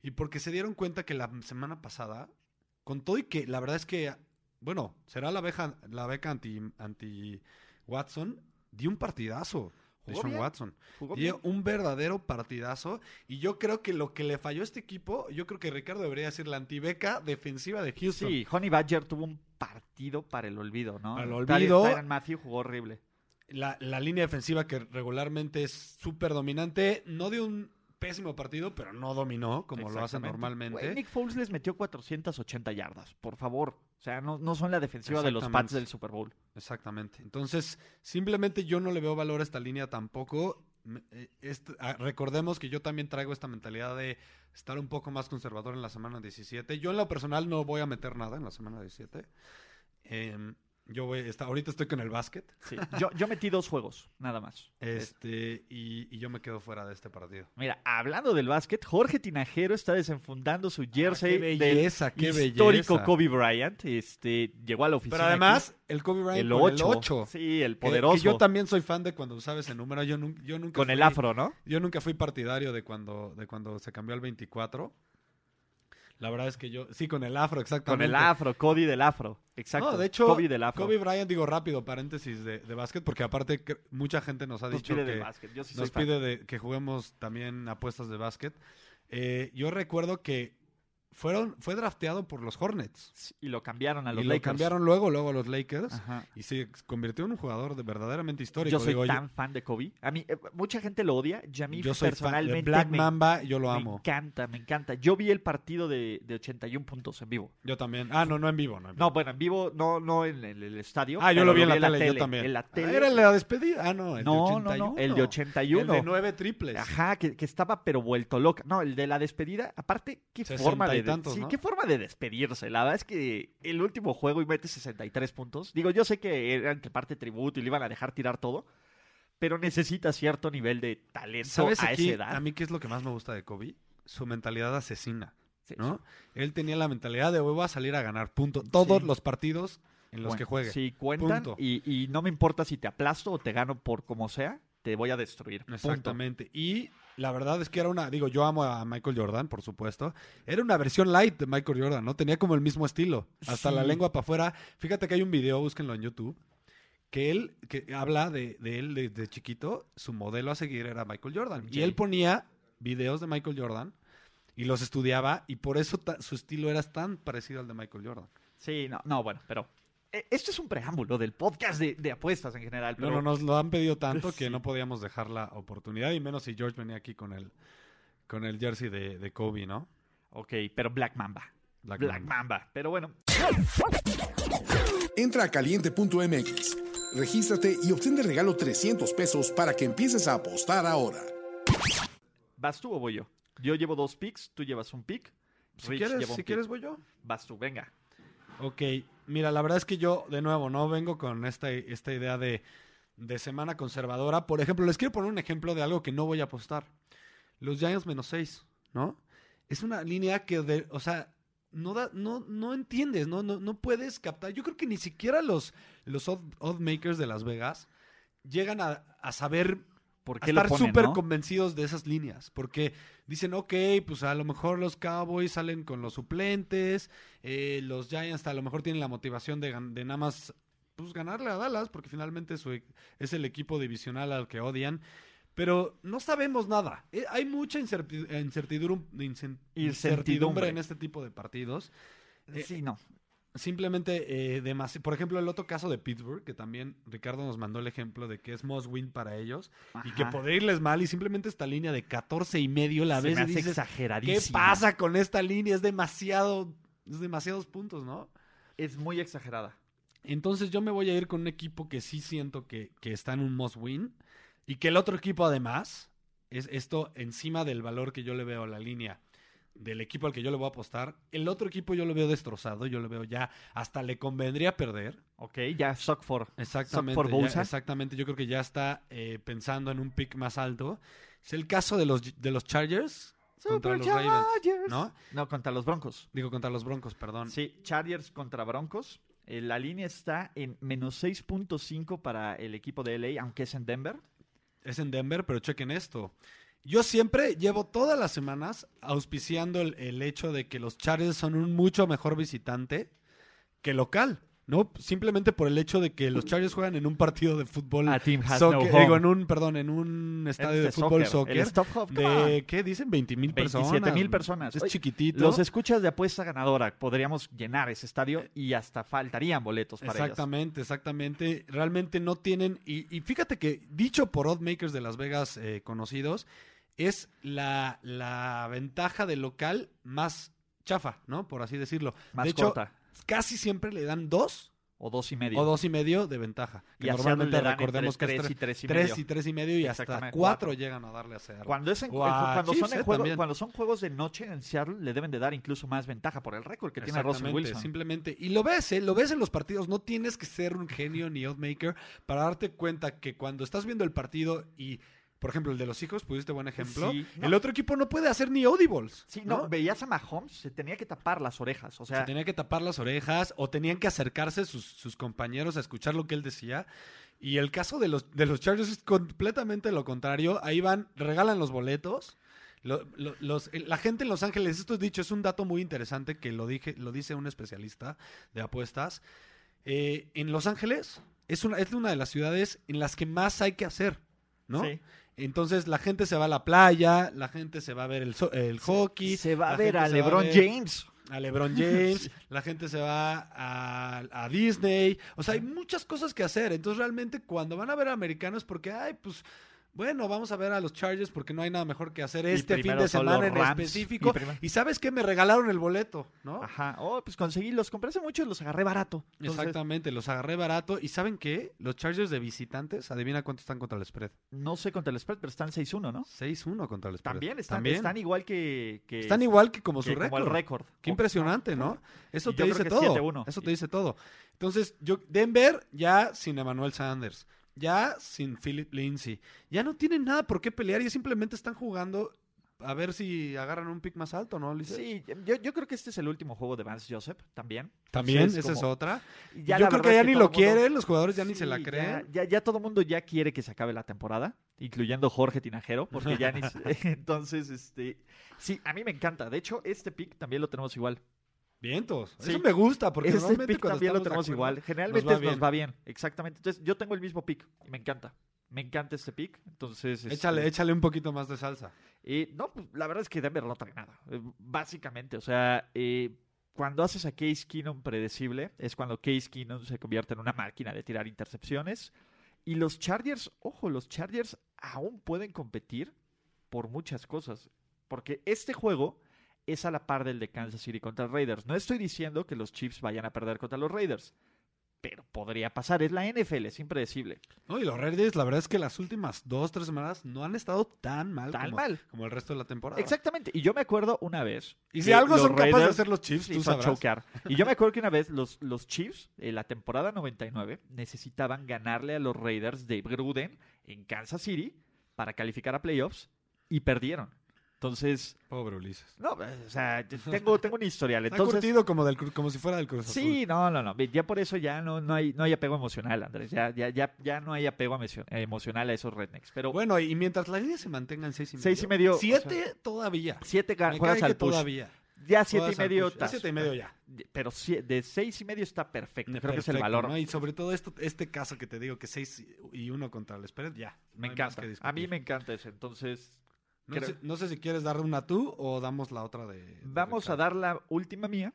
Speaker 4: Y porque se dieron cuenta que la semana pasada, con todo y que la verdad es que, bueno, será la, beja, la beca anti, anti Watson, dio un partidazo de
Speaker 3: bien.
Speaker 4: Watson.
Speaker 3: Jugó bien.
Speaker 4: un verdadero partidazo. Y yo creo que lo que le falló a este equipo, yo creo que Ricardo debería decir la antibeca defensiva de Houston.
Speaker 3: Sí, Honey Badger tuvo un partido para el olvido, ¿no?
Speaker 4: Para el
Speaker 3: Tyron-
Speaker 4: olvido.
Speaker 3: Tyrann Matthew jugó horrible.
Speaker 4: La, la línea defensiva que regularmente es súper dominante, no dio un pésimo partido, pero no dominó como lo hace normalmente.
Speaker 3: Nick Foles les metió 480 yardas, por favor. O sea, no, no son la defensiva de los. Pats del Super Bowl.
Speaker 4: Exactamente. Entonces, simplemente yo no le veo valor a esta línea tampoco. Eh, este- ah, recordemos que yo también traigo esta mentalidad de estar un poco más conservador en la semana 17. Yo en lo personal no voy a meter nada en la semana 17. Em, yo voy, está, ahorita estoy con el básquet.
Speaker 3: Sí. Yo, yo metí dos juegos, nada más.
Speaker 4: Este, y, y yo me quedo fuera de este partido.
Speaker 3: Mira, hablando del básquet, Jorge Tinajero está desenfundando su jersey
Speaker 4: Ah, qué belleza,
Speaker 3: del
Speaker 4: qué
Speaker 3: histórico
Speaker 4: belleza.
Speaker 3: Kobe Bryant. Este, llegó a la oficina.
Speaker 4: Pero además, el Kobe Bryant
Speaker 3: el
Speaker 4: con
Speaker 3: 8.
Speaker 4: el 8.
Speaker 3: Sí, el poderoso.
Speaker 4: Que yo también soy fan de cuando usaba ese número. Yo, nun- yo nunca
Speaker 3: con el afro, ¿no?
Speaker 4: Yo nunca fui partidario de cuando, de cuando se cambió al 24. La verdad es que yo, sí, con el afro,
Speaker 3: Con
Speaker 4: exactamente.
Speaker 3: el afro, Cody del afro. Exacto.
Speaker 4: No, de hecho,
Speaker 3: Kobe del afro.
Speaker 4: Kobe Bryant, digo rápido, paréntesis de, de básquet, porque aparte que mucha gente nos ha
Speaker 3: Nos
Speaker 4: dicho
Speaker 3: pide
Speaker 4: que
Speaker 3: del básquet. Yo sí
Speaker 4: nos pide de- que juguemos también apuestas de básquet. Eh, yo recuerdo que fueron, fue drafteado por los Hornets.
Speaker 3: Y lo cambiaron a los
Speaker 4: y
Speaker 3: Lakers.
Speaker 4: lo cambiaron luego, luego a los Lakers.
Speaker 3: Ajá.
Speaker 4: Y se convirtió en un jugador de verdaderamente histórico.
Speaker 3: Yo soy
Speaker 4: digo,
Speaker 3: tan fan de Kobe. A mí, eh, mucha gente lo odia. Y a mí
Speaker 4: yo soy fan de
Speaker 3: personalmente
Speaker 4: Black
Speaker 3: me,
Speaker 4: Mamba, yo lo
Speaker 3: me
Speaker 4: amo.
Speaker 3: encanta, me encanta. Yo vi el partido de, de 81 puntos en vivo.
Speaker 4: Yo también. Ah, no, no en vivo, no en vivo.
Speaker 3: No, bueno, en vivo, no, no en el, el estadio.
Speaker 4: Ah, yo lo vi en la tele, yo también.
Speaker 3: En la
Speaker 4: Ah,
Speaker 3: tele.
Speaker 4: Era la despedida. Ah, no, el
Speaker 3: no,
Speaker 4: de
Speaker 3: no,
Speaker 4: 81.
Speaker 3: no, el de 81.
Speaker 4: El de nueve triples.
Speaker 3: Ajá, que, que estaba pero vuelto loca. No, el de la despedida, aparte, qué forma
Speaker 4: y
Speaker 3: de,
Speaker 4: tantos,
Speaker 3: sí,
Speaker 4: ¿no?
Speaker 3: qué forma de despedirse. La verdad es que el último juego y mete 63 puntos. Digo, yo sé que era entre parte tributo y le iban a dejar tirar todo, pero necesita cierto nivel de talento
Speaker 4: ¿Sabes
Speaker 3: a
Speaker 4: aquí,
Speaker 3: esa edad.
Speaker 4: a mí qué es lo que más me gusta de Kobe? Su mentalidad asesina,
Speaker 3: Sí,
Speaker 4: ¿no? Él tenía la mentalidad de voy a salir a ganar, punto. Todos
Speaker 3: Sí.
Speaker 4: los partidos en los
Speaker 3: Bueno,
Speaker 4: que juegue.
Speaker 3: Sí, cuentan
Speaker 4: Punto.
Speaker 3: y, y no me importa si te aplasto o te gano por como sea, te voy a destruir. punto.
Speaker 4: Exactamente. Y la verdad es que era una, digo, yo amo a Michael Jordan, por supuesto. Era una versión light de Michael Jordan, ¿no? Tenía como el mismo estilo. Hasta la lengua para afuera. Fíjate que hay un video, búsquenlo en YouTube, que él, que habla de, de él desde chiquito, su modelo a seguir era Michael Jordan. Y él ponía videos de Michael Jordan y los estudiaba y por eso su estilo era tan parecido al de Michael Jordan.
Speaker 3: Sí, no, no, bueno, pero esto es un preámbulo del podcast de, de apuestas en general. Pero
Speaker 4: No, no, nos lo han pedido tanto que no podíamos dejar la oportunidad y menos si George venía aquí con el, con el jersey de, de Kobe, ¿no?
Speaker 3: Ok, pero Black Mamba.
Speaker 4: Black
Speaker 3: Black,
Speaker 4: Mamba.
Speaker 3: Mamba. Pero bueno,
Speaker 5: Entra a caliente.mx, regístrate y obtén de regalo 300 pesos para que empieces a apostar ahora.
Speaker 3: ¿vas tú o voy yo? Yo llevo dos picks, tú llevas un pick.
Speaker 4: Si quieres,
Speaker 3: lleva un
Speaker 4: si
Speaker 3: pick.
Speaker 4: quieres voy yo.
Speaker 3: Vas tú, venga.
Speaker 4: Ok, mira, la verdad es que yo, de nuevo, no vengo con esta, esta idea de, de semana conservadora. Por ejemplo, les quiero poner un ejemplo de algo que no voy a apostar. Los Giants menos 6, ¿no? Es una línea que, de, o sea, no, da, no, no entiendes, ¿no? No, no puedes captar. Yo creo que ni siquiera los, los odd, odd makers de Las Vegas llegan a, a saber
Speaker 3: ¿Por
Speaker 4: a
Speaker 3: qué lo
Speaker 4: estar súper
Speaker 3: no?
Speaker 4: convencidos de esas líneas, porque dicen, ok, pues a lo mejor los Cowboys salen con los suplentes, eh, los Giants a lo mejor tienen la motivación de, de nada más pues, ganarle a Dallas, porque finalmente su e- es el equipo divisional al que odian, pero no sabemos nada. Eh, hay mucha incerti- incertidumbre,
Speaker 3: Incertidumbre.
Speaker 4: incertidumbre en este tipo de partidos. Eh,
Speaker 3: Sí, no.
Speaker 4: Simplemente, eh, demasi- por ejemplo, el otro caso de Pittsburgh, que también Ricardo nos mandó el ejemplo de que es must win para ellos y que podría irles mal y simplemente esta línea de 14 y medio la dices, ¿qué pasa con esta línea? Es demasiado, es demasiados puntos, ¿no?
Speaker 3: Es muy exagerada.
Speaker 4: Entonces yo me voy a ir con un equipo que sí siento que, que está en un must win y que el otro equipo además es esto encima del valor que yo le veo a la línea del equipo al que yo le voy a apostar. El otro equipo yo lo veo destrozado, yo lo veo ya hasta le convendría perder.
Speaker 3: Ok, ya suck for.
Speaker 4: Exactamente.
Speaker 3: for
Speaker 4: ya-
Speaker 3: Bolsa.
Speaker 4: exactamente. Yo creo que ya está eh, pensando en un pick más alto. Es el caso de los, de los Chargers contra los Ravens. ¿No?
Speaker 3: No, contra los Broncos.
Speaker 4: Digo, contra los Broncos, perdón.
Speaker 3: Sí, Chargers contra Broncos. Eh, la línea está en menos 6.5 para el equipo de LA, aunque es en Denver.
Speaker 4: Es en Denver, pero chequen esto. Yo siempre llevo todas las semanas auspiciando el, el hecho de que los Chargers son un mucho mejor visitante que local. ¿no? Simplemente por el hecho de que los Chargers juegan en un partido de fútbol.
Speaker 3: A team has
Speaker 4: soccer-
Speaker 3: no
Speaker 4: digo, en un, perdón, en un estadio de
Speaker 3: Este
Speaker 4: fútbol
Speaker 3: soccer, Hub,
Speaker 4: de. ¿qué dicen? 20 mil personas.
Speaker 3: 27 mil personas.
Speaker 4: Es
Speaker 3: Oye,
Speaker 4: chiquitito.
Speaker 3: Los escuchas de apuesta ganadora. Podríamos llenar ese estadio y hasta faltarían boletos para.
Speaker 4: Exactamente, exactamente. Realmente no tienen. Y, y fíjate que, dicho por oddmakers de Las Vegas eh, conocidos, es la, la ventaja del local más chafa, ¿no? Por así decirlo.
Speaker 3: Más
Speaker 4: de hecho,
Speaker 3: corta.
Speaker 4: casi siempre le dan dos
Speaker 3: O dos y medio.
Speaker 4: o dos y medio de ventaja. Que
Speaker 3: Y
Speaker 4: normalmente recordemos que es
Speaker 3: tres y
Speaker 4: tre-
Speaker 3: tres y
Speaker 4: tres
Speaker 3: medio.
Speaker 4: y tres y medio y hasta cuatro, llegan a darle a Seattle.
Speaker 3: Cuando, es en- cuando, son en juego-
Speaker 4: también.
Speaker 3: cuando son juegos de noche en Seattle, le deben de dar incluso más ventaja por el récord que tiene Russell Wilson.
Speaker 4: Simplemente. Y lo ves, ¿eh? Lo ves en los partidos. No tienes que ser un genio ni oddmaker para darte cuenta que cuando estás viendo el partido y, por ejemplo, el de los hijos, pusiste buen ejemplo,
Speaker 3: Sí, no.
Speaker 4: el otro equipo no puede hacer ni audibles.
Speaker 3: Sí, no,
Speaker 4: ¿no?
Speaker 3: veías a Mahomes, se tenía que tapar las orejas. O sea,
Speaker 4: Se tenía que tapar las orejas o tenían que acercarse sus, sus compañeros a escuchar lo que él decía. Y el caso de los, de los Chargers es completamente lo contrario. Ahí van, regalan los boletos. Lo- lo- los- la gente en Los Ángeles, esto es dicho, es un dato muy interesante que lo, dije, lo dice un especialista de apuestas. Eh, en Los Ángeles es una, es una de las ciudades en las que más hay que hacer, ¿no?
Speaker 3: Sí.
Speaker 4: Entonces la gente se va a la playa, la gente se va a ver el, so- el hockey.
Speaker 3: se va a ver a LeBron
Speaker 4: ver-
Speaker 3: James.
Speaker 4: a LeBron James, la gente se va a, a Disney, o sea, hay muchas cosas que hacer. Entonces, realmente, cuando van a ver a americanos, porque, ay, pues, bueno, vamos a ver a los Chargers porque no hay nada mejor que hacer este fin de semana en
Speaker 3: Rams,
Speaker 4: específico.
Speaker 3: y
Speaker 4: sabes qué? Me regalaron el boleto, ¿no?
Speaker 3: Ajá. Oh, pues conseguí, los compré hace mucho y los agarré barato. Entonces,
Speaker 4: Exactamente, los agarré barato. ¿Y saben qué? Los Chargers de visitantes, adivina cuánto están contra el spread.
Speaker 3: No sé contra el spread, pero están 6-1, ¿no?
Speaker 4: 6-1 contra el spread.
Speaker 3: También están,
Speaker 4: También.
Speaker 3: están igual que, que-
Speaker 4: Están igual que como
Speaker 3: que
Speaker 4: su récord.
Speaker 3: como el récord.
Speaker 4: Qué
Speaker 3: Oh,
Speaker 4: impresionante, ¿no? Eso te dice
Speaker 3: que
Speaker 4: todo.
Speaker 3: 7-1.
Speaker 4: Eso te dice todo. Entonces, yo Denver ya sin Emmanuel Sanders, ya sin Philip Lindsay, ya no tienen nada por qué pelear y simplemente están jugando a ver si agarran un pick más alto, ¿no, Ulises?
Speaker 3: Sí, yo, yo creo que este es el último juego de Vance Joseph también.
Speaker 4: También,
Speaker 3: Entonces,
Speaker 4: esa es otra.
Speaker 3: ya
Speaker 4: Yo creo que
Speaker 3: es
Speaker 4: ya ni lo
Speaker 3: mundo-
Speaker 4: quieren, los jugadores ya ni se la creen.
Speaker 3: Ya, ya, ya todo el mundo ya quiere que se acabe la temporada, incluyendo Jorge Tinajero, porque ya ni... Entonces, este... Sí, a mí me encanta. De hecho, este pick también lo tenemos igual.
Speaker 4: Vientos.
Speaker 3: Sí.
Speaker 4: Eso me gusta, porque
Speaker 3: este
Speaker 4: normalmente
Speaker 3: pick también lo tenemos igual. Generalmente
Speaker 4: nos va
Speaker 3: bien. Exactamente. Entonces, yo tengo el mismo pick y me encanta. Me encanta este pick. Entonces,
Speaker 4: Échale,
Speaker 3: este,
Speaker 4: échale un poquito más de salsa.
Speaker 3: eh, no, pues, la verdad es que Denver no trae nada. Eh, básicamente, o sea, eh, cuando haces a Case Keenum predecible, es cuando Case Keenum se convierte en una máquina de tirar intercepciones. Y los Chargers, ojo, los Chargers aún pueden competir por muchas cosas. Porque este juego es a la par del de Kansas City contra Raiders. No estoy diciendo que los Chiefs vayan a perder contra los Raiders. Pero podría pasar. Es la NFL, es impredecible.
Speaker 4: No, y los Raiders, la verdad es que las últimas dos, tres semanas no han estado tan mal,
Speaker 3: Tan
Speaker 4: como,
Speaker 3: mal.
Speaker 4: como el resto de la temporada.
Speaker 3: Exactamente. Y yo me acuerdo una vez.
Speaker 4: Y si algo son capaces de hacer los Chiefs,
Speaker 3: Sí,
Speaker 4: tú sabrás.
Speaker 3: Y yo me acuerdo que una vez los, los Chiefs, en la temporada 99, necesitaban ganarle a los Raiders de Gruden en Kansas City para calificar a playoffs y perdieron. Entonces,
Speaker 4: Pobre Ulises.
Speaker 3: no, o sea, tengo, tengo un historial.
Speaker 4: Está
Speaker 3: Entonces,
Speaker 4: curtido como, del, como si fuera del Cruz Azul.
Speaker 3: sí, no, no, no. Ya por eso ya no, no, hay, no hay apego emocional, Andrés. Ya, ya, ya, ya no hay apego emocion- emocional a esos rednecks. Pero
Speaker 4: Bueno, y mientras la línea se mantenga en seis y medio.
Speaker 3: Seis y medio, o
Speaker 4: Siete todavía.
Speaker 3: siete
Speaker 4: Me
Speaker 3: juegas al push.
Speaker 4: todavía.
Speaker 3: Ya siete y medio.
Speaker 4: Ya siete y medio ya.
Speaker 3: Pero de seis y medio está perfecto. Creo que es el valor.
Speaker 4: ¿no? Y sobre todo esto, este caso que te digo, que 6 y 1 contra el spread, ya.
Speaker 3: Me
Speaker 4: no
Speaker 3: encanta. A mí me encanta ese. Entonces,
Speaker 4: No,
Speaker 3: creo-
Speaker 4: sé, no sé si quieres dar una tú o damos la otra de... de
Speaker 3: vamos a dar la última mía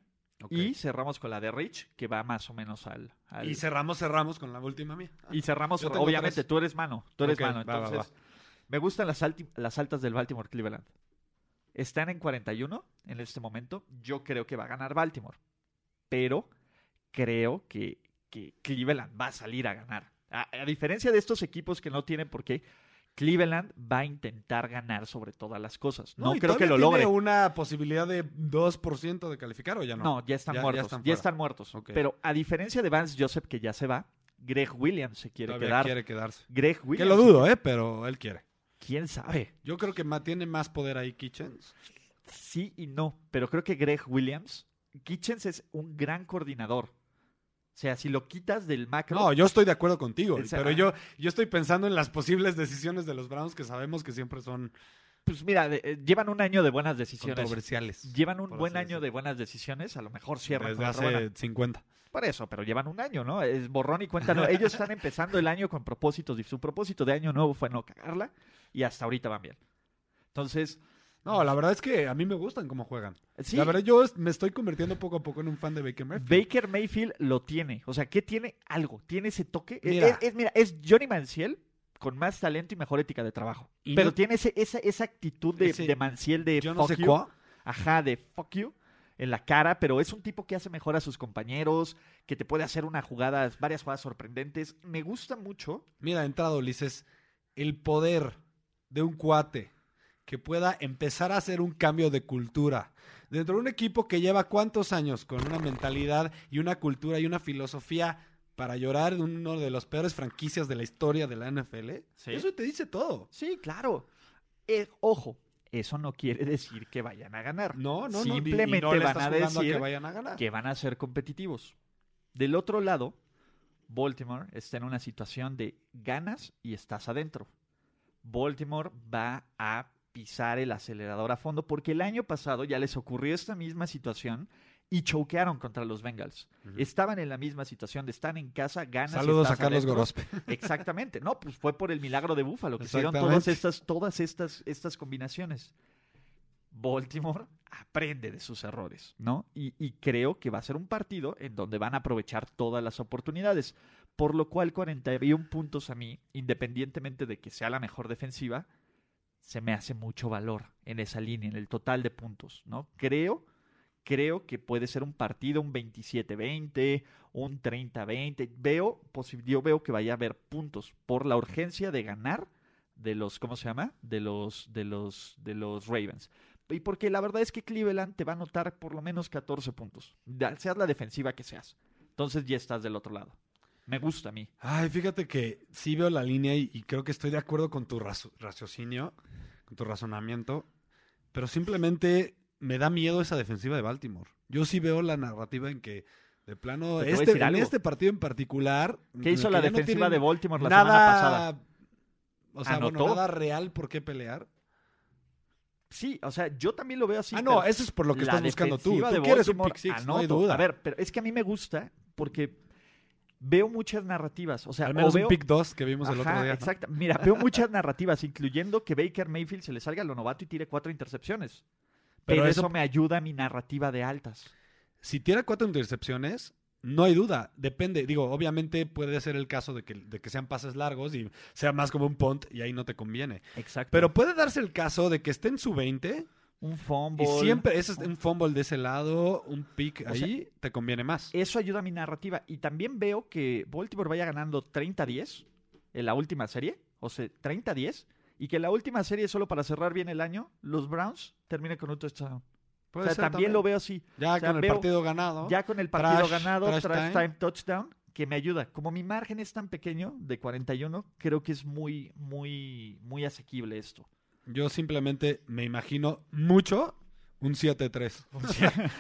Speaker 3: y cerramos con la de Rich, que va más o menos al. al-
Speaker 4: Y cerramos, cerramos con la última mía.
Speaker 3: y cerramos, obviamente,
Speaker 4: tres.
Speaker 3: tú eres mano. Tú eres mano.
Speaker 4: va, va,
Speaker 3: Entonces, me gustan las, alti- las altas del Baltimore Cleveland. Están en 41 en este momento. Yo creo que va a ganar Baltimore. Pero creo que, que Cleveland va a salir a ganar. A, a diferencia de estos equipos que no tienen por qué, Cleveland va a intentar ganar sobre todas las cosas. No, creo que lo
Speaker 4: tiene
Speaker 3: logre.
Speaker 4: una posibilidad de 2% de calificar o ya no.
Speaker 3: No, ya están
Speaker 4: Ya-
Speaker 3: muertos. Ya
Speaker 4: están
Speaker 3: muertos. Pero a diferencia de Vance Joseph, que ya se va, Greg Williams se quiere
Speaker 4: Todavía
Speaker 3: quedar.
Speaker 4: quiere quedarse.
Speaker 3: Greg
Speaker 4: Que
Speaker 3: Williams.
Speaker 4: lo dudo, ¿eh? Pero él quiere.
Speaker 3: ¿Quién sabe?
Speaker 4: Yo creo que tiene más poder ahí Kitchens.
Speaker 3: Sí y no. Pero creo que Greg Williams, Kitchens es un gran coordinador. O sea, si lo quitas del macro.
Speaker 4: No, yo estoy de acuerdo contigo, pero yo, yo estoy pensando en las posibles decisiones de los Browns que sabemos que siempre son
Speaker 3: Pues mira, de- eh, llevan un año de buenas decisiones.
Speaker 4: controversiales.
Speaker 3: Llevan un buen año de buenas decisiones. A lo mejor cierran
Speaker 4: Desde
Speaker 3: otra buena.
Speaker 4: hace 50.
Speaker 3: Por eso, pero llevan un año, ¿no? Es borrón y cuenta. Ellos están empezando el año con propósitos. Y su propósito de año nuevo fue no cagarla. Y hasta ahorita van bien. Entonces,
Speaker 4: No, la verdad es que a mí me gustan cómo juegan.
Speaker 3: sí,
Speaker 4: La verdad, yo me estoy convirtiendo poco a poco en un fan de Baker Mayfield.
Speaker 3: Baker Mayfield lo tiene. O sea, ¿qué tiene? Algo. Tiene ese toque.
Speaker 4: Mira.
Speaker 3: Es, es- mira, es Johnny Manciel con más talento y mejor ética de trabajo.
Speaker 4: Y
Speaker 3: Pero
Speaker 4: no-
Speaker 3: tiene ese, esa, esa actitud de,
Speaker 4: Ese-
Speaker 3: de Manciel de
Speaker 4: yo no
Speaker 3: fuck
Speaker 4: sé
Speaker 3: you.
Speaker 4: cuál.
Speaker 3: Ajá, de fuck you en la cara, pero es un tipo que hace mejor a sus compañeros, que te puede hacer una jugada, varias jugadas sorprendentes. Me gusta mucho.
Speaker 4: Mira, de entrada, Ulises, el poder de un cuate que pueda empezar a hacer un cambio de cultura. Dentro de un equipo que lleva cuántos años con una mentalidad y una cultura y una filosofía para llorar de uno de los peores franquicias de la historia de la NFL.
Speaker 3: Sí.
Speaker 4: Eso te dice todo.
Speaker 3: Sí, claro. Eh, ojo, eso no quiere decir que vayan a ganar.
Speaker 4: No, no,
Speaker 3: Simplemente
Speaker 4: no le
Speaker 3: van a decir
Speaker 4: que vayan a ganar.
Speaker 3: que van a ser competitivos. Del otro lado, Baltimore está en una situación de ganas y estás adentro. Baltimore va a pisar el acelerador a fondo porque el año pasado ya les ocurrió esta misma situación y choquearon contra los Bengals. Estaban en la misma situación de estar en casa, ganas.
Speaker 4: Saludos a Carlos. Gorospe.
Speaker 3: Exactamente, no, pues fue por el milagro de Búfalo que hicieron todas estas, todas estas, estas combinaciones. Baltimore aprende de sus errores, ¿no? Y, y creo que va a ser un partido en donde van a aprovechar todas las oportunidades. Por lo cual 41 puntos a mí, independientemente de que sea la mejor defensiva, se me hace mucho valor en esa línea, en el total de puntos, ¿no? Creo, creo que puede ser un partido, un 27-20, un 30-20. Veo, yo veo que vaya a haber puntos por la urgencia de ganar de los, ¿cómo se llama? De los, de los, de los Ravens. Y porque la verdad es que Cleveland te va a anotar por lo menos 14 puntos, seas la defensiva que seas. Entonces ya estás del otro lado. Me gusta a mí.
Speaker 4: Ay, fíjate que sí veo la línea y, y creo que estoy de acuerdo con tu raciocinio, con tu razonamiento. pero simplemente me da miedo esa defensiva de Baltimore. Yo sí veo la narrativa en que, de plano, este, en
Speaker 3: algo.
Speaker 4: este partido en particular.
Speaker 3: ¿Qué hizo la
Speaker 4: no
Speaker 3: defensiva de Baltimore la semana pasada?
Speaker 4: O sea, bueno, nada real por qué pelear.
Speaker 3: Sí, o sea, yo también lo veo así.
Speaker 4: ah, no, eso es por lo que estás buscando tú. Tú quieres un pick six, no hay duda.
Speaker 3: A ver, pero es que a mí me gusta porque veo muchas narrativas. O sea,
Speaker 4: Al menos
Speaker 3: veo...
Speaker 4: un pick 2 que vimos el
Speaker 3: Ajá,
Speaker 4: otro día.
Speaker 3: exacto. Mira, veo muchas narrativas, incluyendo que Baker Mayfield se le salga a lo novato y tire cuatro intercepciones. Pero,
Speaker 4: Pero
Speaker 3: eso...
Speaker 4: eso-
Speaker 3: me ayuda a mi narrativa de altas.
Speaker 4: Si tira cuatro intercepciones, no hay duda. Depende. Digo, obviamente puede ser el caso de que, de que sean pases largos y sea más como un punt y ahí no te conviene.
Speaker 3: Exacto.
Speaker 4: Pero puede darse el caso de que esté en su 20
Speaker 3: un fumble.
Speaker 4: y siempre ese es un fumble de ese lado, un pick
Speaker 3: sea,
Speaker 4: ahí, te conviene más.
Speaker 3: Eso ayuda a mi narrativa. Y también veo que Baltimore vaya ganando 30-10 en la última serie. O sea, 30-10. Y que la última serie, solo para cerrar bien el año, los Browns terminen con un touchdown. O sea, también, lo veo así.
Speaker 4: Ya
Speaker 3: o sea,
Speaker 4: con el partido ganado.
Speaker 3: Ya con el partido
Speaker 4: Trash-
Speaker 3: ganado,
Speaker 4: trash
Speaker 3: trash,
Speaker 4: time.
Speaker 3: time. touchdown, que me ayuda. Como mi margen es tan pequeño, de 41, creo que es muy, muy, muy asequible esto.
Speaker 4: Yo simplemente me imagino mucho un 7-3.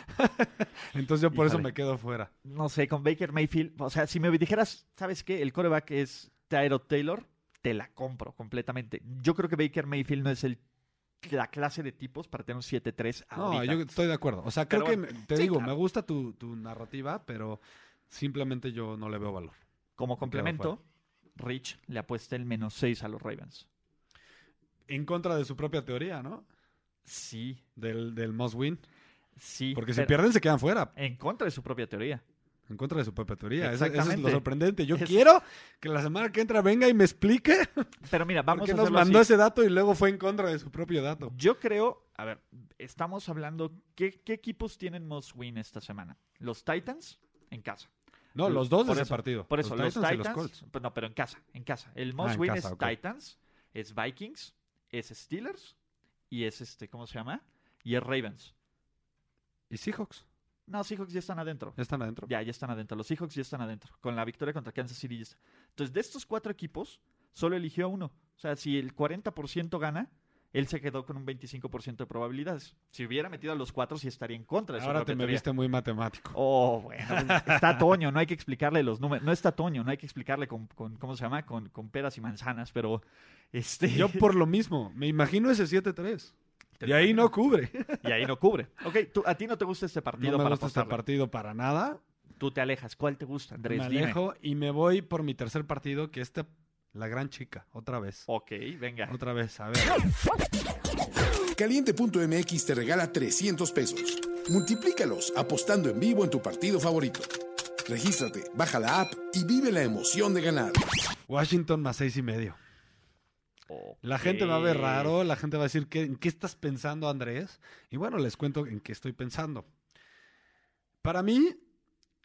Speaker 4: Entonces yo por eso me quedo fuera.
Speaker 3: No sé, con Baker Mayfield, o sea, si me dijeras, ¿sabes qué? El coreback es Tyrod Taylor, te la compro completamente. Yo creo que Baker Mayfield no es el la clase de tipos para tener un 7-3
Speaker 4: No,
Speaker 3: ahorita.
Speaker 4: yo estoy de acuerdo. O sea, creo
Speaker 3: Pero
Speaker 4: que, te
Speaker 3: sí,
Speaker 4: digo,
Speaker 3: claro.
Speaker 4: me gusta tu, tu narrativa, pero simplemente yo no le veo valor.
Speaker 3: Como complemento, Rich le apuesta el menos 6 a los Ravens.
Speaker 4: En contra de su propia teoría, ¿no?
Speaker 3: Sí,
Speaker 4: Del, del must win.
Speaker 3: sí.
Speaker 4: Porque si pierden se quedan fuera.
Speaker 3: En contra de su propia teoría.
Speaker 4: En contra de su propia teoría. Eso, eso es lo sorprendente. Yo
Speaker 3: Es-
Speaker 4: quiero que la semana que entra venga y me explique
Speaker 3: Pero mira,
Speaker 4: por
Speaker 3: vamos
Speaker 4: qué
Speaker 3: a
Speaker 4: nos mandó
Speaker 3: así.
Speaker 4: ese dato y luego fue en contra de su propio dato.
Speaker 3: Yo creo, a ver, estamos hablando, ¿qué, qué equipos tienen most win esta semana? Los Titans en casa.
Speaker 4: No, los dos de
Speaker 3: Por
Speaker 4: ese
Speaker 3: eso,
Speaker 4: partido.
Speaker 3: Por eso, los,
Speaker 4: Titans y
Speaker 3: Titans,
Speaker 4: Colts.
Speaker 3: pues no, pero en casa, en casa. El
Speaker 4: Ah, en
Speaker 3: win
Speaker 4: casa,
Speaker 3: es. Titans, es Vikings, es Steelers y es este, ¿cómo se llama? Y es Ravens.
Speaker 4: ¿Y Seahawks?
Speaker 3: No, Seahawks ya están adentro.
Speaker 4: ¿Ya están adentro?
Speaker 3: Ya, ya están adentro. Los Seahawks ya están adentro. Con la victoria contra Kansas City. ya está. Entonces, de estos cuatro equipos, solo eligió a uno. O sea, si el 40% gana, él se quedó con un 25% de probabilidades. Si hubiera metido a los cuatro, sí estaría en contra de
Speaker 4: Ahora te me viste muy matemático.
Speaker 3: Oh, bueno, está Toño, no hay que explicarle los números. No está Toño, no hay que explicarle con, con- ¿cómo se llama? Con, con peras y manzanas, pero este.
Speaker 4: Yo por lo mismo, me imagino ese 7-3.
Speaker 3: Te
Speaker 4: Y ahí no cubre.
Speaker 3: Y ahí no cubre. Ok, tú- a ti no te gusta este partido
Speaker 4: No me
Speaker 3: para
Speaker 4: gusta este partido para nada.
Speaker 3: Tú te alejas. ¿Cuál te gusta, Andrés?
Speaker 4: me
Speaker 3: Dime.
Speaker 4: alejo y me voy por mi tercer partido, que este, la gran chica, otra vez.
Speaker 3: Ok, venga.
Speaker 4: Otra vez, a ver.
Speaker 5: Caliente.mx te regala 300 pesos. Multiplícalos apostando en vivo en tu partido favorito. Regístrate, baja la app y vive la emoción de ganar.
Speaker 4: Washington más seis y medio. La gente va a ver raro, la gente va a decir, ¿qué, ¿en qué estás pensando, Andrés? Y bueno, les cuento en qué estoy pensando. Para mí,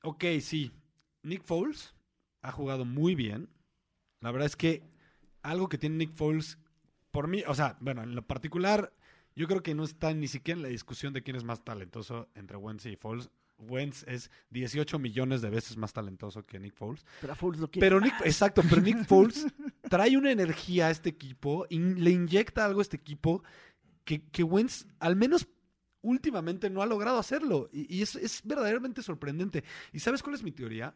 Speaker 4: ok, sí, Nick Foles ha jugado muy bien. La verdad es que algo que tiene Nick Foles, por mí, o sea, bueno, en lo particular, yo creo que no está ni siquiera en la discusión de quién es más talentoso entre Wentz y Foles. Wentz es 18 millones de veces más talentoso que Nick Foles.
Speaker 3: Pero a Foles lo quiere
Speaker 4: Pero. Nick, exacto, pero Nick Foles trae una energía a este equipo y le inyecta algo a este equipo que, que Wentz, al menos últimamente, no ha logrado hacerlo. Y, y es, es verdaderamente sorprendente. ¿Y sabes cuál es mi teoría?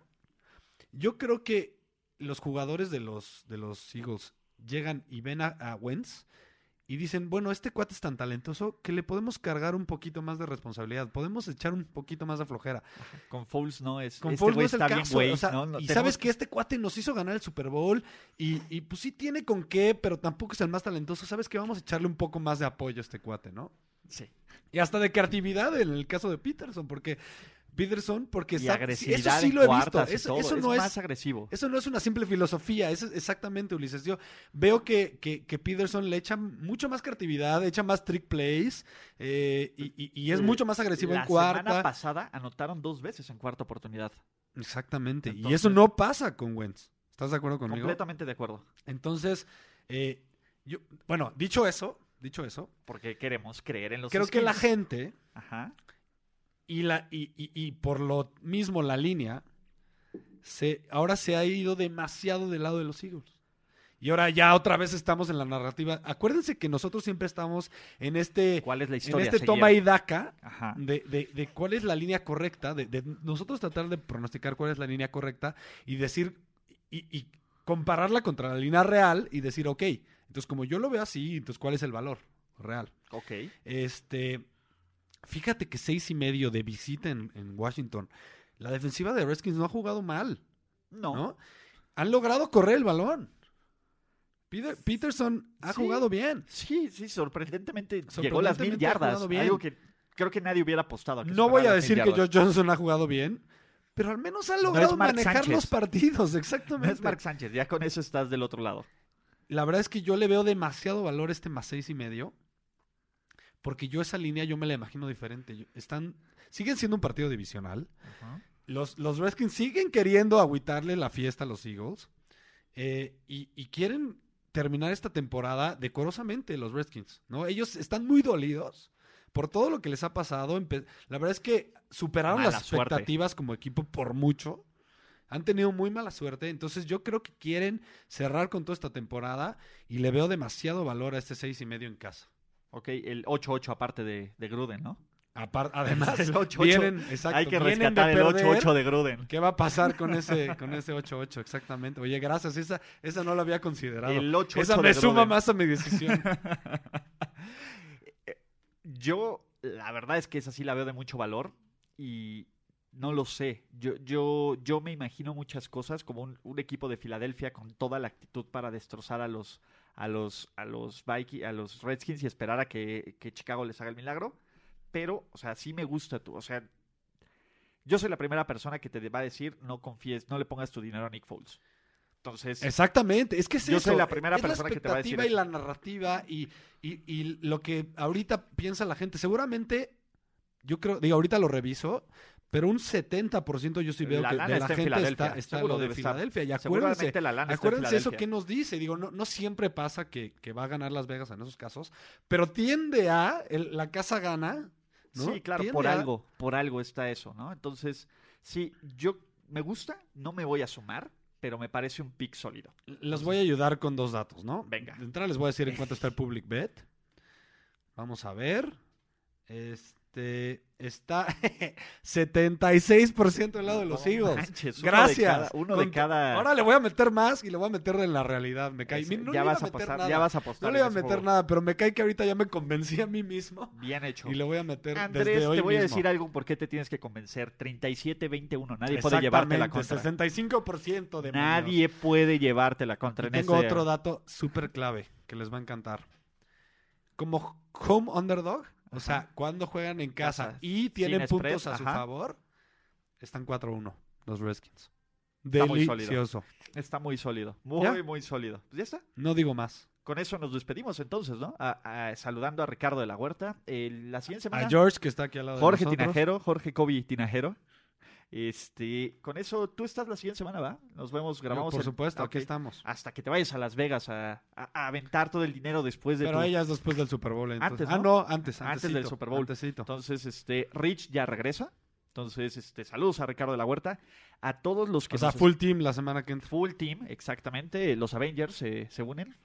Speaker 4: Yo creo que los jugadores de los, de los Eagles llegan y ven a, a Wentz y dicen, bueno, este cuate es tan talentoso que le podemos cargar un poquito más de responsabilidad, podemos echar un poquito más de flojera.
Speaker 3: Con Foles no es.
Speaker 4: Con
Speaker 3: este
Speaker 4: Foles no es el caso. o sea,
Speaker 3: ¿no? No,
Speaker 4: y
Speaker 3: tenemos
Speaker 4: sabes que este cuate nos hizo ganar el Super Bowl y, y pues sí tiene con qué, pero tampoco es el más talentoso. Sabes que vamos a echarle un poco más de apoyo a este cuate, ¿no?
Speaker 3: Sí.
Speaker 4: Y hasta de creatividad en el caso de Peterson, porque Peterson, porque
Speaker 3: Y agresividad
Speaker 4: eso sí lo he visto. Eso, no es,
Speaker 3: más agresivo.
Speaker 4: eso no es una simple filosofía, eso es exactamente, Ulises. Yo veo que, que, que Peterson le echa mucho más creatividad, echa más trick plays eh, y, y- y es mucho más agresivo
Speaker 3: La
Speaker 4: en cuarta.
Speaker 3: semana pasada anotaron dos veces en cuarta oportunidad.
Speaker 4: Exactamente. y eso no pasa con Wentz. ¿Estás de acuerdo conmigo?
Speaker 3: Completamente de acuerdo.
Speaker 4: Entonces, eh, yo, bueno, dicho eso, dicho eso,
Speaker 3: Porque queremos creer en los
Speaker 4: creo que la gente
Speaker 3: Ajá.
Speaker 4: Y, la, y, y- y por lo mismo la línea, se, ahora se ha ido demasiado del lado de los Eagles. Y ahora ya otra vez estamos en la narrativa. Acuérdense que nosotros siempre estamos en este,
Speaker 3: ¿Cuál es la
Speaker 4: en
Speaker 3: historia?
Speaker 4: este
Speaker 3: a
Speaker 4: toma y daca de- de cuál es la línea correcta, de, de nosotros tratar de pronosticar cuál es la línea correcta y decir y, y compararla contra la línea real y decir, ok, entonces como yo lo veo así, entonces cuál es el valor real.
Speaker 3: Ok.
Speaker 4: Este, fíjate que seis y medio de visita en, en Washington. La defensiva de Redskins no ha jugado mal,
Speaker 3: No.
Speaker 4: ¿no? Han logrado correr el balón. Peter- Peterson ha
Speaker 3: Sí.
Speaker 4: jugado bien.
Speaker 3: Sí, sí, sorprendentemente, llegó a las mil yardas.
Speaker 4: bien.
Speaker 3: Algo que creo que nadie hubiera apostado. que
Speaker 4: No voy a decir que. Josh Johnson ha jugado bien, pero al menos ha logrado manejar
Speaker 3: Sánchez.
Speaker 4: los partidos,
Speaker 3: No
Speaker 4: exactamente.
Speaker 3: es Mark Sánchez, ya con eso estás del otro lado.
Speaker 4: La verdad es que yo le veo demasiado valor a este más seis y medio, porque yo esa línea yo me la imagino diferente. Yo- Están, siguen siendo un partido divisional. Los, los Redskins siguen queriendo agüitarle la fiesta a los Eagles eh, y, y quieren terminar esta temporada decorosamente los Redskins, ¿no? Ellos están muy dolidos por todo lo que les ha pasado. La verdad es que superaron
Speaker 3: Mala
Speaker 4: las
Speaker 3: suerte.
Speaker 4: expectativas como equipo por mucho. Han tenido muy mala suerte, entonces yo creo que quieren cerrar con toda esta temporada y le veo demasiado valor a este seis y medio en casa.
Speaker 3: Ok, el 8-8 aparte de, de Gruden, ¿no?
Speaker 4: Apar- además,
Speaker 3: El 8-8.
Speaker 4: vienen, exacto,
Speaker 3: Hay que
Speaker 4: de
Speaker 3: rescatar el
Speaker 4: perder.
Speaker 3: 8-8 de Gruden.
Speaker 4: ¿Qué va a pasar con ese, con ese 8-8? Exactamente. Oye, gracias. Esa, esa no la había considerado.
Speaker 3: El 8-8
Speaker 4: esa
Speaker 3: de
Speaker 4: me suma
Speaker 3: Gruden.
Speaker 4: más a mi decisión.
Speaker 3: Yo, la verdad es que esa sí la veo de mucho valor y no lo sé. Yo, yo, yo me imagino muchas cosas como un, un equipo de Filadelfia con toda la actitud para destrozar a los, a los, a los Vikings, a los Redskins y esperar a que, que Chicago les haga el milagro. Pero, o sea, sí me gusta tú. O sea, yo soy la primera persona que te va a decir no confíes, no le pongas tu dinero a Nick Foles. Entonces,
Speaker 4: Exactamente. Es que es
Speaker 3: Yo
Speaker 4: eso.
Speaker 3: soy la primera
Speaker 4: es
Speaker 3: persona que te va a decir
Speaker 4: expectativa y
Speaker 3: eso.
Speaker 4: la narrativa y, y, y lo que ahorita piensa la gente. Seguramente, yo creo, digo, ahorita lo reviso, pero un 70% yo sí veo
Speaker 3: La
Speaker 4: que de la gente está, está lo de. Filadelfia. Y acuérdense,
Speaker 3: la lana
Speaker 4: Acuérdense eso que nos dice, digo, no, no siempre pasa que, que va a ganar Las Vegas en esos casos, pero tiende a, el- la casa gana, ¿no?
Speaker 3: Sí, claro,
Speaker 4: Tiende
Speaker 3: por
Speaker 4: a-
Speaker 3: algo, por algo está eso, ¿no? Entonces, sí, yo me gusta, no me voy a sumar, pero me parece un pick sólido.
Speaker 4: Los voy a ayudar con dos datos, ¿no?
Speaker 3: Venga.
Speaker 4: De entrada les voy a decir en cuánto está el Public Bet. Vamos a ver. Este está 76% del lado de los
Speaker 3: No
Speaker 4: Eagles.
Speaker 3: manches, uno de
Speaker 4: Gracias.
Speaker 3: cada- uno de cada-
Speaker 4: Ahora le voy a meter más y le voy a meter en la realidad. Me cae.
Speaker 3: Ese-
Speaker 4: No
Speaker 3: ya vas a apostar,
Speaker 4: nada.
Speaker 3: ya vas a apostar.
Speaker 4: No le iba a meter
Speaker 3: juego.
Speaker 4: nada, pero me cae que ahorita ya me convencí a mí mismo
Speaker 3: Bien hecho.
Speaker 4: y le voy a meter
Speaker 3: Andrés,
Speaker 4: desde hoy
Speaker 3: te voy a decir algo por qué te tienes que convencer. 37-21, nadie puede llevarte la contra.
Speaker 4: 65% de
Speaker 3: Nadie puede llevarte la contra
Speaker 4: Y
Speaker 3: en
Speaker 4: tengo
Speaker 3: este-
Speaker 4: otro dato súper clave que les va a encantar. Como home underdog, o sea, cuando juegan en casa
Speaker 3: Casa,
Speaker 4: y tienen puntos a su
Speaker 3: ajá.
Speaker 4: favor, están 4-1 los Redskins.
Speaker 3: Está muy sólido.
Speaker 4: Delicioso.
Speaker 3: Está muy sólido. Muy,
Speaker 4: ¿Ya?
Speaker 3: muy sólido. Pues ya está.
Speaker 4: No digo más.
Speaker 3: Con eso nos despedimos entonces, ¿no? A- a- saludando a Ricardo de la Huerta. La siguiente semana.
Speaker 4: A George, que está aquí al lado
Speaker 3: Jorge
Speaker 4: de nosotros.
Speaker 3: Tinajero, Jorge Kobe Tinajero. Este, con eso tú estás la siguiente semana, ¿va? Nos vemos, grabamos.
Speaker 4: Por supuesto,
Speaker 3: Ok.
Speaker 4: aquí estamos.
Speaker 3: Hasta que te vayas a Las Vegas a, a- a aventar todo el dinero después de
Speaker 4: Pero
Speaker 3: tu-
Speaker 4: ella es después del Super Bowl. entonces-
Speaker 3: Antes,
Speaker 4: Ah,
Speaker 3: ¿no?
Speaker 4: antes.
Speaker 3: Antes del Super Bowl.
Speaker 4: antesito.
Speaker 3: Entonces, este, Rich ya regresa. Entonces, este, saludos a Ricardo de la Huerta. A todos los que
Speaker 4: O sea,
Speaker 3: nos-
Speaker 4: full team la semana que entra.
Speaker 3: full team, exactamente. Los Avengers eh, se unen.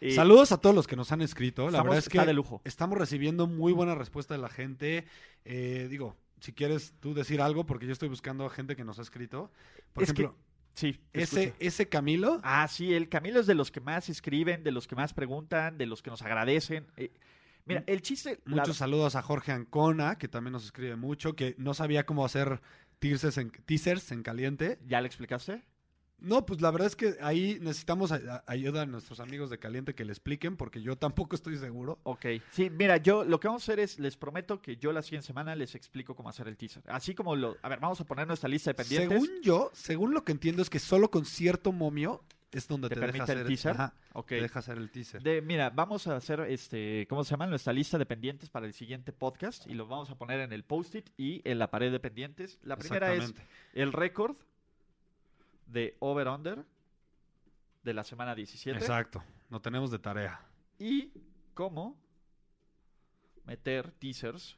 Speaker 3: Eh,
Speaker 4: Saludos a todos los que nos han escrito. La
Speaker 3: estamos-
Speaker 4: verdad es que
Speaker 3: de lujo.
Speaker 4: estamos recibiendo muy buena respuesta de la gente. Eh, digo, si quieres tú decir algo, porque yo estoy buscando a gente que nos ha escrito. Por
Speaker 3: Es que-
Speaker 4: ejemplo,
Speaker 3: Sí.
Speaker 4: ese,
Speaker 3: escucho.
Speaker 4: ese Camilo,
Speaker 3: Ah, sí, el Camilo es de los que más escriben, de los que más preguntan, de los que nos agradecen. Eh, mira, el chiste. la-
Speaker 4: muchos saludos a Jorge Ancona, que también nos escribe mucho, que no sabía cómo hacer teasers en, teasers en caliente.
Speaker 3: ¿Ya le explicaste?
Speaker 4: No, pues la verdad es que ahí necesitamos ayuda a nuestros amigos de Caliente que le expliquen, porque yo tampoco estoy seguro.
Speaker 3: Ok. Sí, mira, yo lo que vamos a hacer es, les prometo que yo la siguiente semana les explico cómo hacer el teaser. Así como lo. A ver, vamos a poner nuestra lista de pendientes.
Speaker 4: Según yo, según lo que entiendo es que solo con cierto momio es donde
Speaker 3: ¿Te
Speaker 4: te, deja
Speaker 3: permite el teaser?
Speaker 4: ajá,
Speaker 3: Ok.
Speaker 4: te deja hacer el teaser.
Speaker 3: De, mira, vamos a hacer este, ¿cómo se llama? Nuestra lista de pendientes para el siguiente podcast y lo vamos a poner en el post-it y en la pared de pendientes. La primera es el récord de over-under de la semana 17
Speaker 4: Exacto. No tenemos de tarea.
Speaker 3: y cómo meter teasers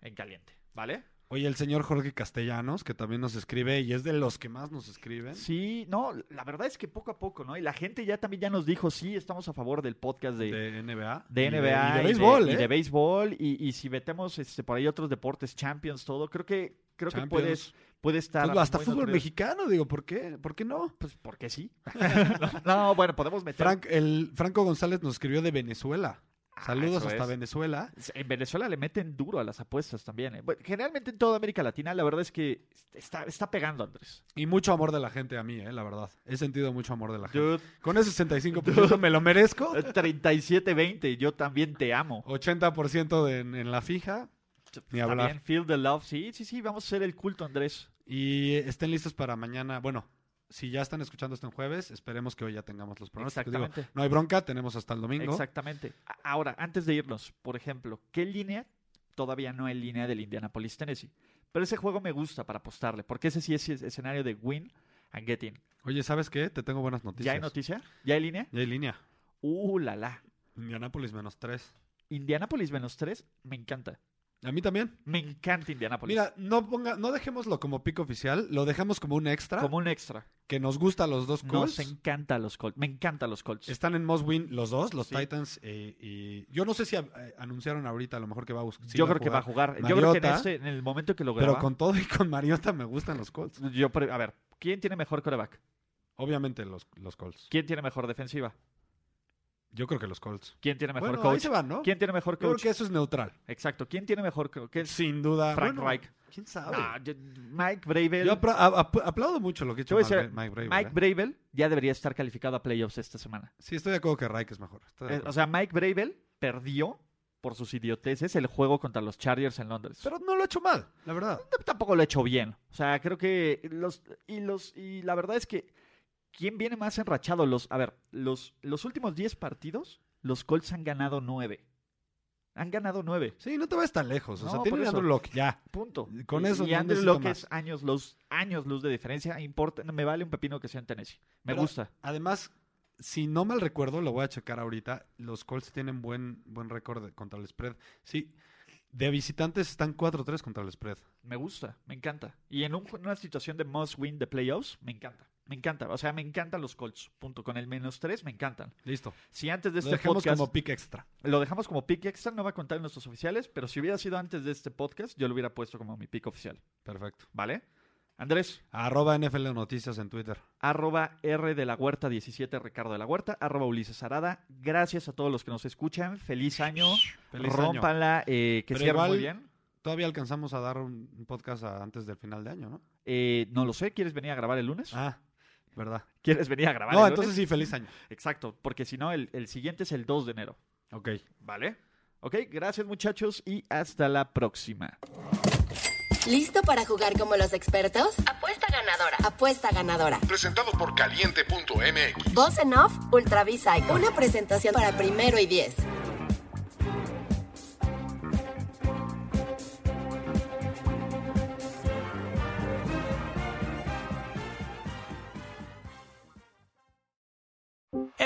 Speaker 3: en caliente, ¿vale?
Speaker 4: Oye, el señor Jorge Castellanos, que también nos escribe y es de los que más nos escriben.
Speaker 3: Sí, no, la verdad es que poco a poco, ¿no? Y la gente ya también ya nos dijo, sí, estamos a favor del podcast de,
Speaker 4: De NBA.
Speaker 3: de
Speaker 4: Y
Speaker 3: NBA
Speaker 4: y de béisbol,
Speaker 3: y
Speaker 4: ¿eh?
Speaker 3: de béisbol y, y si metemos este, por ahí otros deportes, Champions, todo, creo que creo que puede,
Speaker 4: Champions.
Speaker 3: Puede estar
Speaker 4: Fútbol- hasta fútbol mexicano, digo, ¿por qué? ¿Por qué no?
Speaker 3: Pues porque sí. no, no, bueno, podemos meter.
Speaker 4: Frank, el Franco González nos escribió de Venezuela.
Speaker 3: Ah,
Speaker 4: Saludos
Speaker 3: eso
Speaker 4: hasta
Speaker 3: es.
Speaker 4: Venezuela.
Speaker 3: En Venezuela le meten duro a las apuestas también. ¿eh? Generalmente en toda América Latina, la verdad es que está, está pegando, Andrés.
Speaker 4: Y mucho amor de la gente a mí, eh, la verdad. He sentido mucho amor de la gente.
Speaker 3: Dude,
Speaker 4: Con ese 65% me lo merezco.
Speaker 3: 37-20, yo también te amo.
Speaker 4: 80% de- en, en la fija. Ni hablar.
Speaker 3: bien, Feel the love. Sí, sí, sí, vamos a hacer el culto, Andrés.
Speaker 4: Y estén listos para mañana. Bueno, si ya están escuchando esto en jueves, esperemos que hoy ya tengamos los pronósticos. Digo,
Speaker 3: Exactamente.
Speaker 4: no hay bronca, tenemos hasta el domingo.
Speaker 3: Exactamente. Ahora, antes de irnos, por ejemplo, ¿qué línea? Todavía no hay línea del Indianapolis, Tennessee. Pero ese juego me gusta para apostarle, porque ese sí es es escenario de win and get in.
Speaker 4: Oye, ¿sabes qué? Te tengo buenas noticias.
Speaker 3: ¿Ya hay noticia? ¿Ya hay línea?
Speaker 4: Ya hay línea.
Speaker 3: Uh, la la.
Speaker 4: Indianapolis menos 3.
Speaker 3: Indianapolis menos 3, me encanta.
Speaker 4: A mí también.
Speaker 3: Me encanta Indianapolis.
Speaker 4: Mira, no ponga, no dejémoslo como pico oficial, lo dejamos como un extra
Speaker 3: como un extra.
Speaker 4: que nos gusta a los dos Colts.
Speaker 3: Nos encanta los Colts. Me encantan los Colts.
Speaker 4: Están en must win los dos, los
Speaker 3: Sí.
Speaker 4: Titans eh, y yo no sé si eh, anunciaron ahorita a lo mejor que va a buscar.
Speaker 3: Yo creo que va a jugar. Yo creo que en,
Speaker 4: Mariota,
Speaker 3: este- en el momento que lo
Speaker 4: Pero
Speaker 3: graba.
Speaker 4: con todo y con Mariota me gustan los Colts.
Speaker 3: yo a ver, ¿quién tiene mejor coreback?
Speaker 4: Obviamente los, los Colts.
Speaker 3: ¿Quién tiene mejor defensiva?
Speaker 4: Yo creo que los Colts.
Speaker 3: ¿Quién tiene mejor
Speaker 4: Bueno, ahí
Speaker 3: coach?
Speaker 4: se van, ¿no?
Speaker 3: ¿Quién tiene mejor
Speaker 4: Yo creo
Speaker 3: coach?
Speaker 4: que eso es neutral.
Speaker 3: Exacto. ¿Quién tiene mejor coach? ¿Qué-
Speaker 4: Sin duda.
Speaker 3: Frank
Speaker 4: Bueno,
Speaker 3: Reich.
Speaker 4: ¿Quién sabe?
Speaker 3: Yo- Mike Bravel.
Speaker 4: Yo aplaudo mucho lo que ha hecho Mike, Mike Vrabel,
Speaker 3: Mike
Speaker 4: ¿eh?
Speaker 3: Bravel ya debería estar calificado a playoffs esta semana.
Speaker 4: Sí, estoy de acuerdo que Reich es mejor.
Speaker 3: Eh, o sea, Mike Bravel perdió por sus idioteces el juego contra los Chargers en Londres.
Speaker 4: Pero no lo ha hecho mal, la verdad.
Speaker 3: T- tampoco lo ha hecho bien. O sea, creo que los y los y la verdad es que quién viene más enrachado los a ver, los los últimos 10 partidos los Colts han ganado 9. Han ganado 9.
Speaker 4: Sí, no te vayas tan lejos. O sea,
Speaker 3: por
Speaker 4: tiene
Speaker 3: eso.
Speaker 4: Andrew Locke, ya.
Speaker 3: Punto.
Speaker 4: Con eso
Speaker 3: y
Speaker 4: no
Speaker 3: Andrew Locke es años luz, años luz de diferencia, importa, me vale un pepino que sea en Tennessee. Me
Speaker 4: Pero,
Speaker 3: gusta.
Speaker 4: Además, si no mal recuerdo, lo voy a checar ahorita, los Colts tienen buen, buen récord contra el spread. Sí, de visitantes están 4-3 contra el spread.
Speaker 3: Me gusta, me encanta. Y en un una situación de must win de playoffs, me encanta. Me encanta. O sea, me encantan los Colts. Punto. Con el menos 3, me encantan.
Speaker 4: Listo.
Speaker 3: Si antes de
Speaker 4: Lo
Speaker 3: este
Speaker 4: dejamos
Speaker 3: podcast
Speaker 4: como pick extra.
Speaker 3: lo dejamos como pick extra, no va a contar en nuestros oficiales, pero si hubiera sido antes de este podcast, yo lo hubiera puesto como mi pick oficial.
Speaker 4: Perfecto.
Speaker 3: ¿Vale? Andrés,
Speaker 4: Arroba NFL Noticias en Twitter.
Speaker 3: arroba R de la Huerta 17, Ricardo de la Huerta, arroba Ulises Arada. Gracias a todos los que nos escuchan. Feliz año.
Speaker 4: Feliz año.
Speaker 3: Rómpanla, eh, que
Speaker 4: igual-
Speaker 3: muy bien.
Speaker 4: Todavía alcanzamos a dar un un podcast a- antes del final de año, ¿no?
Speaker 3: Eh, no lo sé, ¿quieres venir a grabar el lunes?
Speaker 4: Ah, verdad.
Speaker 3: ¿Quieres venir a grabar
Speaker 4: No,
Speaker 3: el
Speaker 4: entonces
Speaker 3: lunes?
Speaker 4: sí, feliz año.
Speaker 3: Exacto, porque si no, el, el siguiente es el 2 de enero.
Speaker 4: Ok.
Speaker 3: ¿Vale? Ok, gracias muchachos y hasta la próxima.
Speaker 1: ¿Listo para jugar como los expertos?
Speaker 6: Apuesta ganadora.
Speaker 1: Apuesta ganadora.
Speaker 2: Presentado por caliente.mx.
Speaker 1: Voz en off, Ultra V-Cycle. Una presentación para primero y diez.